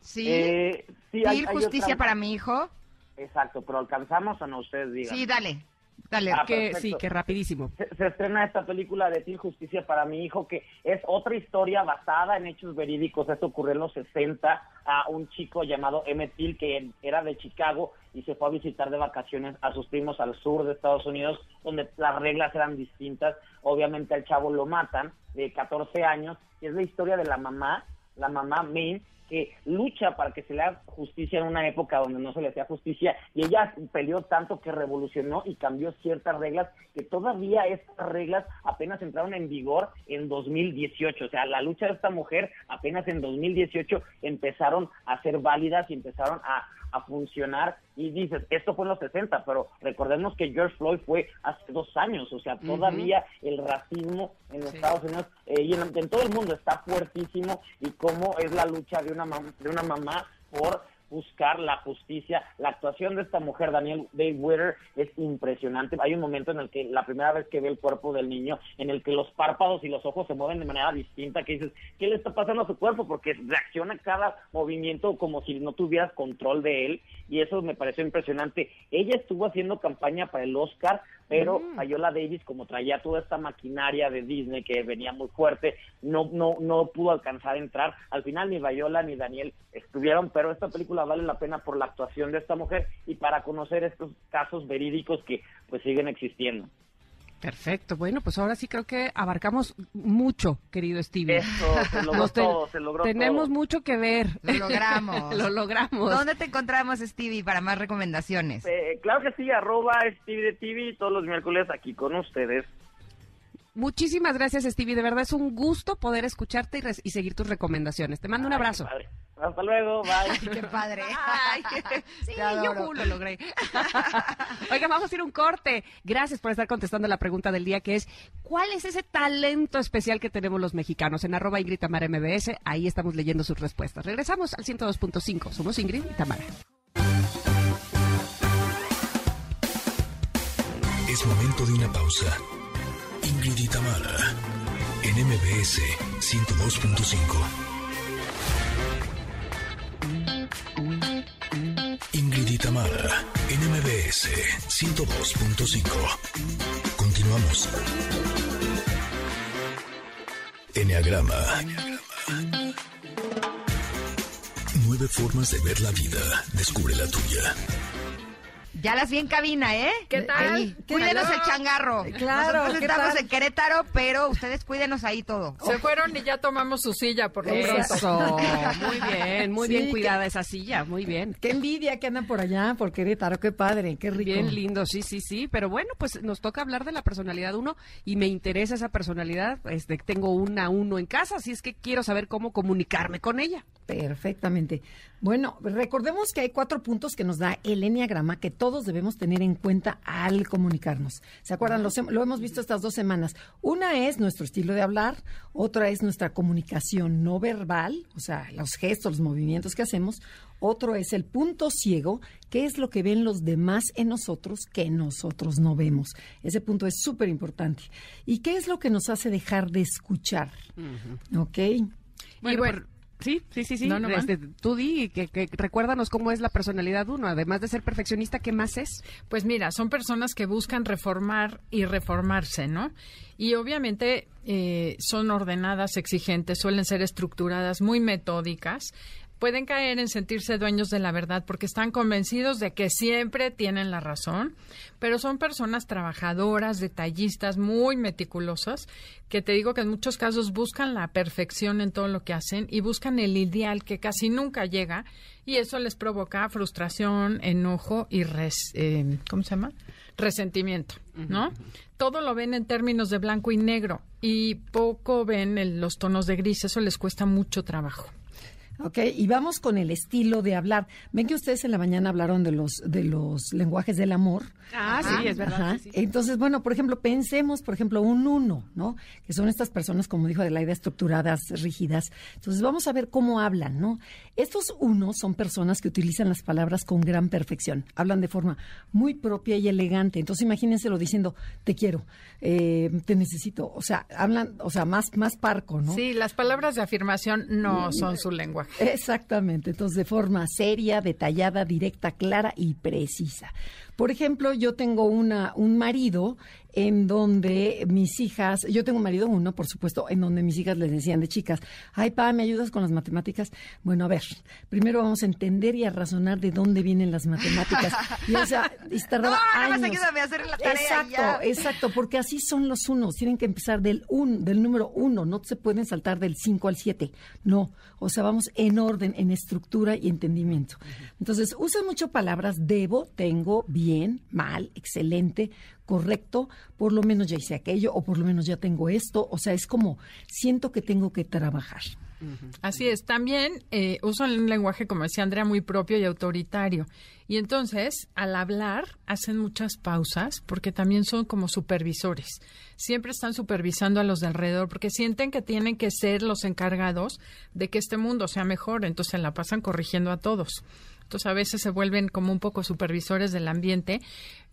S2: Sí, eh, sí hay, justicia para mi hijo.
S5: Exacto, pero alcanzamos o no, ustedes digan.
S2: Sí, dale. Dale,
S1: ah, que sí, que rapidísimo.
S5: Se, estrena esta película de Til Justicia para mi hijo, que es otra historia basada en hechos verídicos. Esto ocurrió en los 60 a un chico llamado Emmett Till, que era de Chicago y se fue a visitar de vacaciones a sus primos al sur de Estados Unidos, donde las reglas eran distintas. Obviamente al chavo lo matan, de 14 años, y es la historia de la mamá, la mamá Maine, que lucha para que se le haga justicia en una época donde no se le hacía justicia y ella peleó tanto que revolucionó y cambió ciertas reglas que todavía estas reglas apenas entraron en vigor en 2018. O sea, la lucha de esta mujer apenas en 2018 empezaron a ser válidas y empezaron a, a funcionar y dices, esto fue en los 60, pero recordemos que George Floyd fue hace dos años, o sea, todavía el racismo en Estados Unidos eh, y en, todo el mundo está fuertísimo y cómo es la lucha de una, de una mamá por buscar la justicia. La actuación de esta mujer, Daniel Day Witter, es impresionante. Hay un momento en el que la primera vez que ve el cuerpo del niño, en el que los párpados y los ojos se mueven de manera distinta, que dices, ¿qué le está pasando a su cuerpo? Porque reacciona cada movimiento como si no tuvieras control de él y eso me pareció impresionante. Ella estuvo haciendo campaña para el Oscar, pero mm. Davis, como traía toda esta maquinaria de Disney que venía muy fuerte, no, no, no pudo alcanzar a entrar. Al final ni Viola ni Daniel estuvieron, pero esta película vale la pena por la actuación de esta mujer y para conocer estos casos verídicos que pues siguen existiendo.
S1: Perfecto, bueno, pues ahora sí creo que abarcamos mucho, querido Stevie.
S5: Eso, se logró todo, se logró
S1: Tenemos mucho que ver.
S2: Lo logramos.
S1: Lo logramos.
S2: ¿Dónde te encontramos, Stevie, para más recomendaciones?
S5: Eh, claro que sí, arroba Stevie de TV todos los miércoles aquí con ustedes.
S1: Muchísimas gracias, Stevie. De verdad es un gusto poder escucharte y, seguir tus recomendaciones. Te mando un abrazo.
S5: Hasta luego, bye.
S2: qué padre.
S1: sí, yo lo logré. Oiga, vamos a ir un corte. Gracias por estar contestando la pregunta del día que es, ¿cuál es ese talento especial que tenemos los mexicanos? En arroba Ingrid Tamara MBS, ahí estamos leyendo sus respuestas. Regresamos al 102.5. Somos Ingrid y Tamara.
S3: Es momento de una pausa. Ingrid y Tamara, en MBS 102.5. Ingrid Itamara, NMBS 102.5. Continuamos. Enneagrama. Nueve formas de ver la vida. Descubre la tuya.
S2: Ya las vi en cabina, ¿eh?
S1: ¿Qué tal?
S2: cuídenos el changarro.
S1: Claro.
S2: Nosotros estamos en Querétaro, pero ustedes cuídenos ahí todo.
S9: Se fueron y ya tomamos su silla por lo
S1: Eso. Muy bien, muy bien cuidada esa silla, muy bien.
S9: Qué envidia que andan por allá, por Querétaro, qué padre, qué rico.
S1: Bien lindo, sí, sí, sí. Pero bueno, pues nos toca hablar de la personalidad uno y me interesa esa personalidad. Este, tengo una uno en casa, así es que quiero saber cómo comunicarme con ella.
S9: Perfectamente. Bueno, recordemos que hay cuatro puntos que nos da el enneagrama que todo todos debemos tener en cuenta al comunicarnos. ¿Se acuerdan? Lo, lo hemos visto estas dos semanas. Una es nuestro estilo de hablar, otra es nuestra comunicación no verbal, o sea, los gestos, los movimientos que hacemos. Otro es el punto ciego, que es lo que ven los demás en nosotros que nosotros no vemos. Ese punto es súper importante. ¿Y qué es lo que nos hace dejar de escuchar? ¿Ok?
S1: Bueno, por- sí, sí, sí, sí.
S4: No, no,
S1: Este, tú di, que, que recuérdanos cómo es la personalidad uno. Además de ser perfeccionista, ¿qué más es?
S10: Pues mira, son personas que buscan reformar y reformarse, ¿no? Y obviamente eh, son ordenadas, exigentes, suelen ser estructuradas, muy metódicas. Pueden caer en sentirse dueños de la verdad porque están convencidos de que siempre tienen la razón, pero son personas trabajadoras, detallistas, muy meticulosas, que te digo que en muchos casos buscan la perfección en todo lo que hacen y buscan el ideal que casi nunca llega y eso les provoca frustración, enojo y res- eh, ¿cómo se llama? resentimiento, ¿no? Todo lo ven en términos de blanco y negro y poco ven el- los tonos de gris, eso les cuesta mucho trabajo.
S9: Ok, y vamos con el estilo de hablar. Ven que ustedes en la mañana hablaron de los de los lenguajes del amor.
S1: Ah, sí, es verdad.
S9: Ajá.
S1: sí, sí.
S9: Entonces, bueno, por ejemplo, pensemos, por ejemplo, un uno, ¿no? Que son estas personas, como dijo Adelaida, estructuradas, rígidas. Entonces, vamos a ver cómo hablan, ¿no? Estos unos son personas que utilizan las palabras con gran perfección. Hablan de forma muy propia y elegante. Entonces, imagínenselo diciendo, te quiero, eh, te necesito. O sea, hablan, o sea, más, más parco, ¿no?
S10: Sí, las palabras de afirmación no son su lenguaje.
S9: Exactamente, entonces de forma seria, detallada, directa, clara y precisa. Por ejemplo, yo tengo una, un marido en donde mis hijas, yo tengo un marido uno, por supuesto, en donde mis hijas les decían de chicas, ay, pa, ¿me ayudas con las matemáticas? Bueno, a ver, primero vamos a entender y a razonar de dónde vienen las matemáticas. Y o sea, y tardaba
S2: No, nada más
S9: años.
S2: ayúdame a hacer la tarea
S9: Exacto,
S2: ya.
S9: exacto, porque así son los unos, tienen que empezar del un, del número uno, no se pueden saltar del 5 al 7, no, o sea, vamos en orden, en estructura y entendimiento. Entonces, usan mucho palabras debo, tengo, bien, mal, excelente, correcto, por lo menos ya hice aquello, o por lo menos ya tengo esto, o sea, es como, siento que tengo que trabajar.
S10: Así es. También eh, usan un lenguaje, como decía Andrea, muy propio y autoritario. Y entonces, al hablar, hacen muchas pausas porque también son como supervisores. Siempre están supervisando a los de alrededor porque sienten que tienen que ser los encargados de que este mundo sea mejor. Entonces, se la pasan corrigiendo a todos. Entonces, a veces se vuelven como un poco supervisores del ambiente.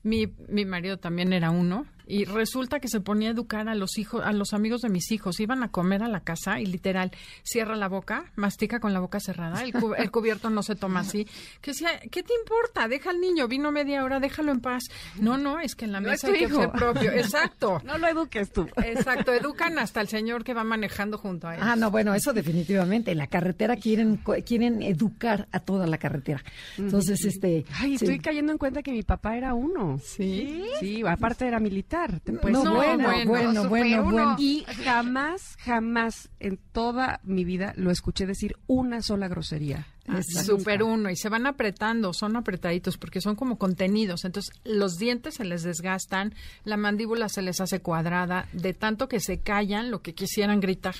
S10: Mi, mi marido también era uno y resulta que se ponía a educar a los hijos, a los amigos de mis hijos. Iban a comer a la casa y literal cierra la boca, mastica con la boca cerrada, el, cu- el cubierto no se toma así. Que decía, ¿qué te importa? Deja al niño, vino media hora, déjalo en paz. No, no, es que en la
S1: No es
S10: mesa
S1: tu
S10: hay que ser propio. Exacto.
S1: No lo eduques tú.
S10: Exacto, educan hasta el señor que va manejando junto a él.
S9: Ah, no, bueno, eso definitivamente. En la carretera quieren co- quieren educar a toda la carretera. Entonces, este...
S1: Ay,
S9: sí.
S1: estoy cayendo en cuenta que mi papá era uno.
S10: Sí.
S1: Sí, aparte era militar. Te- Pues
S9: no,
S10: no,
S9: bueno,
S10: bueno,
S9: bueno, bueno, bueno.
S1: Y jamás, jamás en toda mi vida lo escuché decir una sola grosería.
S10: Ah. Super uno y se van apretando, son apretaditos porque son como contenidos, entonces los dientes se les desgastan, la mandíbula se les hace cuadrada, de tanto que se callan lo que quisieran gritar.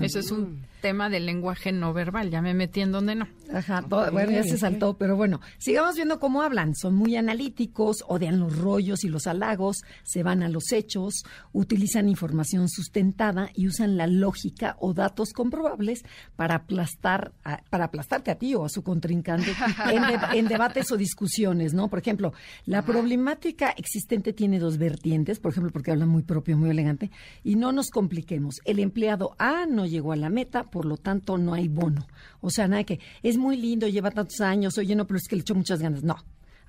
S10: Ese es un tema del lenguaje no verbal, ya me metí en donde no.
S9: Ajá, todo- bueno, ya se saltó, pero bueno, sigamos viendo cómo hablan. Son muy analíticos, odian los rollos y los halagos, se van a los hechos, utilizan información sustentada y usan la lógica o datos comprobables para aplastar, a- para aplastarte a ti o a su contrincante en, de- en debates o discusiones, ¿no? Por ejemplo, la problemática existente tiene dos vertientes, por ejemplo, porque hablan muy propio, muy elegante, y no nos compliquemos. El empleado A no llegó a la meta, por lo tanto no hay bono. O sea, nada que es muy lindo, lleva tantos años, oye, no, pero es que le echó muchas ganas. No.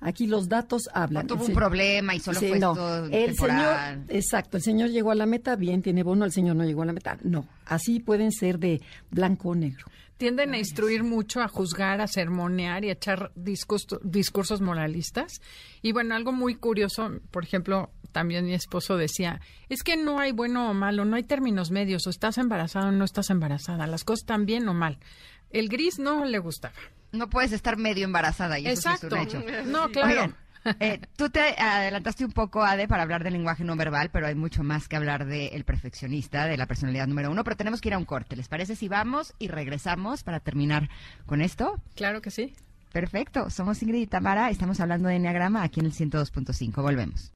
S9: Aquí los datos hablan.
S2: tuvo
S9: El
S2: un problema y solo
S9: Sí,
S2: fue
S9: no.
S2: esto
S9: El
S2: temporal.
S9: señor, exacto, el señor llegó a la meta, bien, tiene bono, el señor no llegó a la meta. No, así pueden ser de blanco o negro.
S10: Tienden a instruir mucho, a juzgar, a sermonear y a echar discurso- discursos moralistas. Y bueno, algo muy curioso, por ejemplo, también mi esposo decía, es que no hay bueno o malo, no hay términos medios, o estás embarazada o no estás embarazada, las cosas están bien o mal. El gris no le gustaba.
S2: No puedes estar medio embarazada y eso sí
S10: Exacto.
S2: es un hecho.
S10: No, claro.
S2: Oigan, eh, tú te adelantaste un poco, Ade, para hablar del lenguaje no verbal, pero hay mucho más que hablar del perfeccionista, de la personalidad número uno, pero tenemos que ir a un corte. ¿Les parece si vamos y regresamos para terminar con esto?
S10: Claro que sí.
S2: Perfecto. Somos Ingrid y Tamara. Estamos hablando de Enneagrama aquí en el 102.5. Volvemos.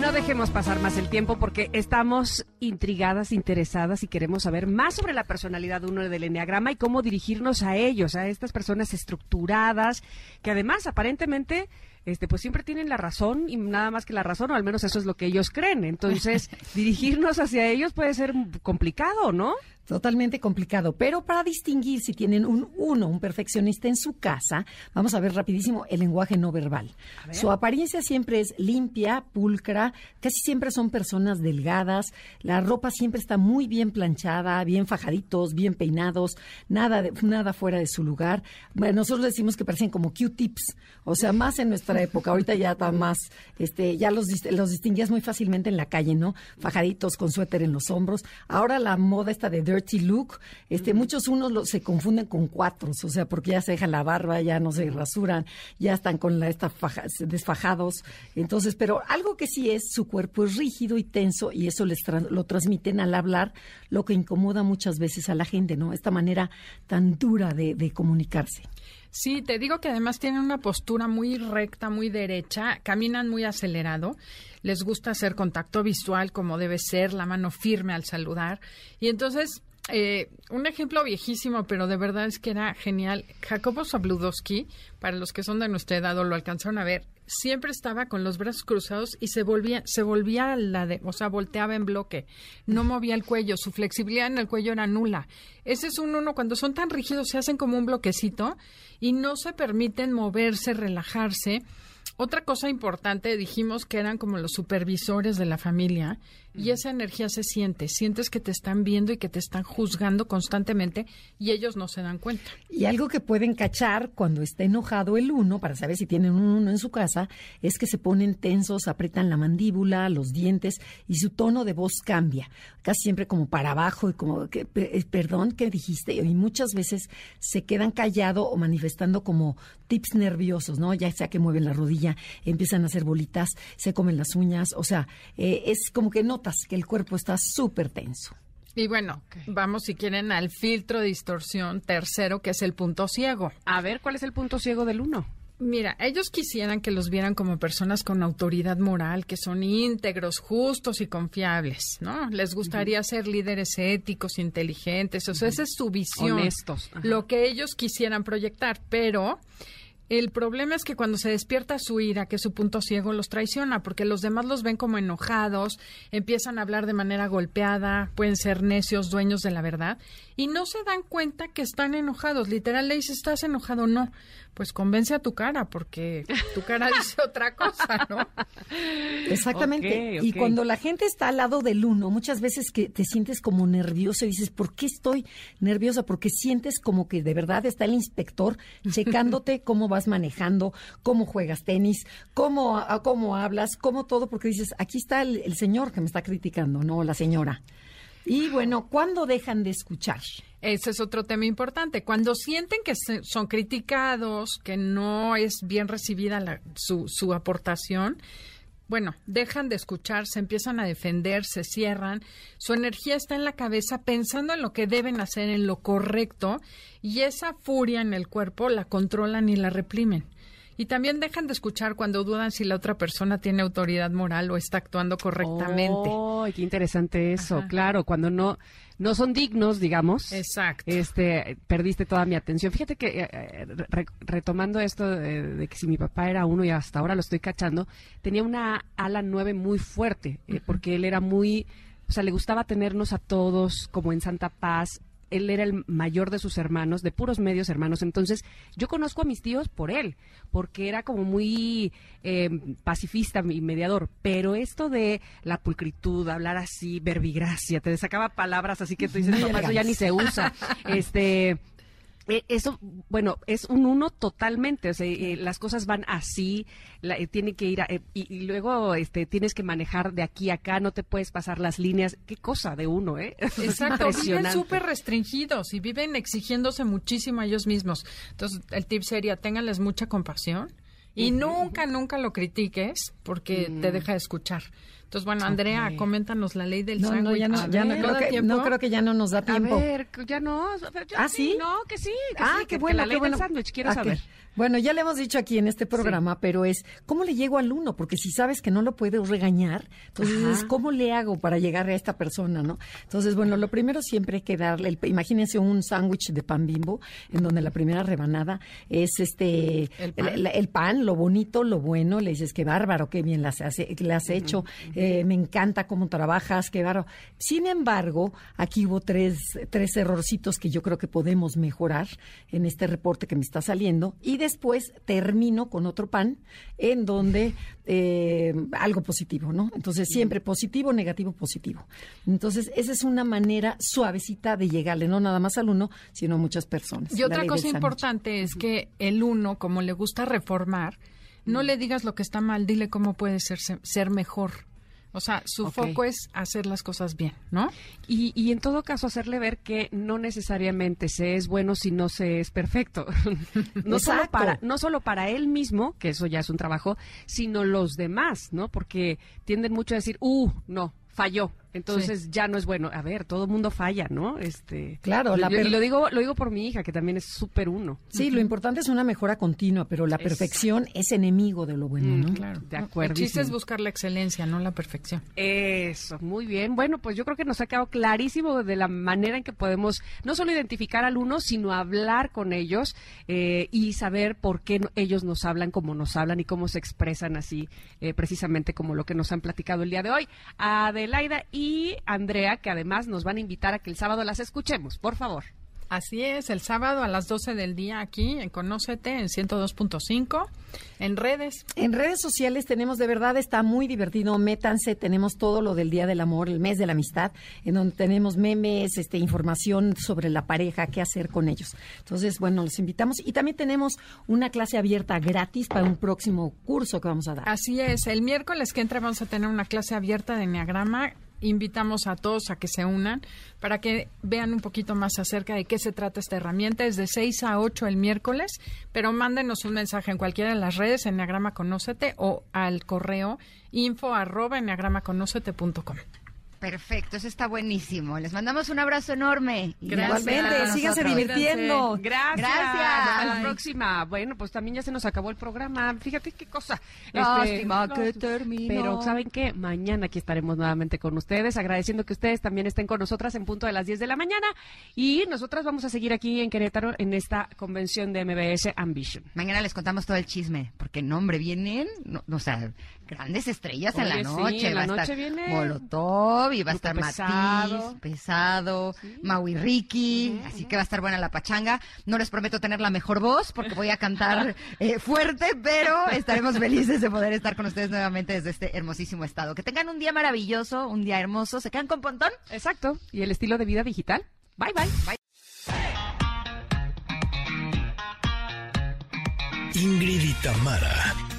S1: No dejemos pasar más el tiempo porque estamos intrigadas, interesadas y queremos saber más sobre la personalidad uno del Enneagrama y cómo dirigirnos a ellos, a estas personas estructuradas, que además aparentemente este, pues siempre tienen la razón y nada más que la razón, o al menos eso es lo que ellos creen. Entonces, dirigirnos hacia ellos puede ser complicado, ¿no?
S9: Totalmente complicado, pero para distinguir si tienen un uno, un perfeccionista en su casa, vamos a ver rapidísimo el lenguaje no verbal. Su apariencia siempre es limpia, pulcra, casi siempre son personas delgadas, la ropa siempre está muy bien planchada, bien fajaditos, bien peinados, nada nada fuera de su lugar. Bueno, nosotros decimos que parecen como Q-tips, o sea, más en nuestra época, ahorita ya está más, este, ya los, los distinguías muy fácilmente en la calle, ¿no? Fajaditos con suéter en los hombros. Ahora la moda está de dirty look, este, muchos unos se confunden con cuatros, o sea, porque ya se dejan la barba, ya no se rasuran, ya están con la esta desfajados. Entonces, pero algo que sí es, su cuerpo es rígido y tenso y eso les lo transmiten al hablar, lo que incomoda muchas veces a la gente, ¿no? Esta manera tan dura de, de comunicarse.
S10: Sí, te digo que además tienen una postura muy recta, muy derecha, caminan muy acelerado, les gusta hacer contacto visual como debe ser, la mano firme al saludar. Y entonces eh, un ejemplo viejísimo, pero de verdad es que era genial. Jacobo Zabludowski, para los que son de nuestra edad lo alcanzaron a ver, siempre estaba con los brazos cruzados y se volvía, se volvía la de, o sea, volteaba en bloque, no movía el cuello, su flexibilidad en el cuello era nula. Ese es un uno, cuando son tan rígidos se hacen como un bloquecito y no se permiten moverse, relajarse. Otra cosa importante, dijimos que eran como los supervisores de la familia y esa energía se siente, sientes que te están viendo y que te están juzgando constantemente y ellos no se dan cuenta.
S9: Y algo que pueden cachar cuando está enojado el uno, para saber si tienen un uno en su casa, es que se ponen tensos, aprietan la mandíbula, los dientes y su tono de voz cambia, casi siempre como para abajo y como, eh, perdón, ¿qué dijiste? Y muchas veces se quedan callado o manifestando como tips nerviosos, ¿no? Ya sea que mueven la rodilla, empiezan a hacer bolitas, se comen las uñas, o sea, eh, es como que no que el cuerpo está súper tenso.
S10: Y bueno, vamos si quieren al filtro de distorsión tercero, que es el punto ciego.
S1: A ver, ¿cuál es el punto ciego del uno?
S10: Mira, ellos quisieran que los vieran como personas con autoridad moral, que son íntegros, justos y confiables, ¿no? Les gustaría ser líderes éticos, inteligentes, o sea, esa es su visión.
S1: Honestos.
S10: Lo que ellos quisieran proyectar, pero el problema es que cuando se despierta su ira, que su punto ciego, los traiciona, porque los demás los ven como enojados, empiezan a hablar de manera golpeada, pueden ser necios, dueños de la verdad, y no se dan cuenta que están enojados. Literal le dice, ¿estás enojado? No pues convence a tu cara, porque tu cara dice otra cosa, ¿no?
S9: Exactamente. Y cuando la gente está al lado del uno, muchas veces que te sientes como nervioso y dices, ¿por qué estoy nerviosa? Porque sientes como que de verdad está el inspector checándote cómo vas manejando, cómo juegas tenis, cómo, cómo hablas, cómo todo, porque dices, aquí está el, el señor que me está criticando, no la señora. Y bueno, ¿cuándo dejan de escuchar?
S10: Ese es otro tema importante. Cuando sienten que son criticados, que no es bien recibida su, su aportación, bueno, dejan de escuchar, se empiezan a defender, se cierran, su energía está en la cabeza pensando en lo que deben hacer, en lo correcto, y esa furia en el cuerpo la controlan y la reprimen. Y también dejan de escuchar cuando dudan si la otra persona tiene autoridad moral o está actuando correctamente.
S1: ¡Oh, qué interesante eso! Claro, cuando no no son dignos, digamos.
S10: Exacto.
S1: Este, perdiste toda mi atención. Fíjate que eh, eh, retomando esto de, que si mi papá era uno y hasta ahora lo estoy cachando, tenía una ala nueve muy fuerte, eh, porque él era muy, o sea, le gustaba tenernos a todos como en santa paz, él era el mayor de sus hermanos, de puros medios hermanos. Entonces, yo conozco a mis tíos por él, porque era como muy eh, pacifista y mediador. Pero esto de la pulcritud, hablar así, verbigracia, te sacaba palabras así que tú dices, no, eso ya ni se usa. Este Eh, eso, bueno, es un uno totalmente, o sea, eh, las cosas van así, la, eh, tiene que ir a, y, luego este, tienes que manejar de aquí a acá, no te puedes pasar las líneas, qué cosa de uno, ¿eh?
S10: Exacto, viven súper restringidos y viven exigiéndose muchísimo a ellos mismos. Entonces, el tip sería, ténganles mucha compasión y nunca, nunca lo critiques porque te mm. deja de escuchar. Entonces, bueno, Andrea, coméntanos la ley del sándwich.
S9: No, ya no, ya no, creo que, no creo que ya no nos da tiempo.
S1: A ver, ya no.
S9: ¿Ah, sí?
S1: No, que sí. Que
S9: ah,
S1: sí,
S9: qué bueno,
S1: la ley
S9: qué bueno.
S1: del sándwich, quiero saber.
S9: Bueno, ya le hemos dicho aquí en este programa, pero es, ¿cómo le llego al uno? Porque si sabes que no lo puedes regañar, entonces, ¿cómo le hago para llegar a esta persona, no? Entonces, bueno, lo primero siempre hay que darle, el, imagínense un sándwich de pan bimbo, en donde la primera rebanada es este, el pan, lo bonito, lo bueno, le dices, qué bárbaro, qué bien las has, le has hecho, eh, me encanta cómo trabajas, qué bárbaro. Sin embargo, aquí hubo tres, tres errorcitos que yo creo que podemos mejorar en este reporte que me está saliendo, y después termino con otro pan en donde eh, algo positivo, ¿no? Entonces siempre positivo, negativo, positivo. Entonces esa es una manera suavecita de llegarle, no nada más al uno, sino a muchas personas.
S10: Y otra cosa importante es que el uno, como le gusta reformar, no le digas lo que está mal, dile cómo puede ser, ser mejor. O sea, su foco es hacer las cosas bien, ¿no?
S1: Y, y en todo caso hacerle ver que no necesariamente se es bueno si no se es perfecto. no, solo para, no solo para él mismo, que eso ya es un trabajo, sino los demás, ¿no? Porque tienden mucho a decir, uh, no, falló. Entonces ya no es bueno. A ver, todo el mundo falla, ¿no? Este,
S9: claro,
S1: la y lo digo, lo digo por mi hija, que también es súper uno.
S9: Sí, lo importante es una mejora continua, pero la perfección es enemigo de lo bueno, ¿no?
S10: Mm, claro, de acuerdo. El chiste es buscar la excelencia, no la perfección.
S1: Eso, muy bien. Bueno, pues yo creo que nos ha quedado clarísimo de la manera en que podemos no solo identificar al uno, sino hablar con ellos eh, y saber por qué ellos nos hablan como nos hablan y cómo se expresan así, eh, precisamente como lo que nos han platicado el día de hoy. Adelaida y y Andrea, que además nos van a invitar a que el sábado las escuchemos, por favor.
S10: Así es, el sábado a las 12 del día aquí en Conócete en 102.5, en redes.
S9: En redes sociales tenemos de verdad, está muy divertido, métanse, tenemos todo lo del Día del Amor, el mes de la amistad, en donde tenemos memes, este, información sobre la pareja, qué hacer con ellos. Entonces, bueno, los invitamos y también tenemos una clase abierta gratis para un próximo curso que vamos a dar.
S10: Así es, el miércoles que entra vamos a tener una clase abierta de Enneagrama invitamos a todos a que se unan para que vean un poquito más acerca de qué se trata esta herramienta. Es de 6 a 8 el miércoles, pero mándenos un mensaje en cualquiera de las redes, en Enneagrama Conócete o al correo info arroba
S2: Perfecto, eso está buenísimo. Les mandamos un abrazo enorme.
S9: Igualmente, síganse divirtiendo.
S1: Gracias. Gracias. Hasta la próxima. Bueno, pues también ya se nos acabó el programa. Fíjate qué cosa.
S2: Lástima este, que terminó.
S1: Pero ¿saben qué? Mañana aquí estaremos nuevamente con ustedes, agradeciendo que ustedes también estén con nosotras en punto de las 10 de la mañana. Y nosotras vamos a seguir aquí en Querétaro en esta convención de MBS Ambition.
S2: Mañana les contamos todo el chisme, porque no, hombre, vienen, no, o sea, grandes estrellas en la noche.
S1: en la noche viene
S2: Molotov y va a estar pesado. pesado, Maui Ricky, así que va a estar buena la pachanga. No les prometo tener la mejor voz porque voy a cantar eh, fuerte, pero estaremos felices de poder estar con ustedes nuevamente desde este hermosísimo estado. Que tengan un día maravilloso, un día hermoso. ¿Se quedan con Pontón?
S1: Exacto. ¿Y el estilo de vida digital? Bye, bye. Bye.
S3: Ingrid y Tamara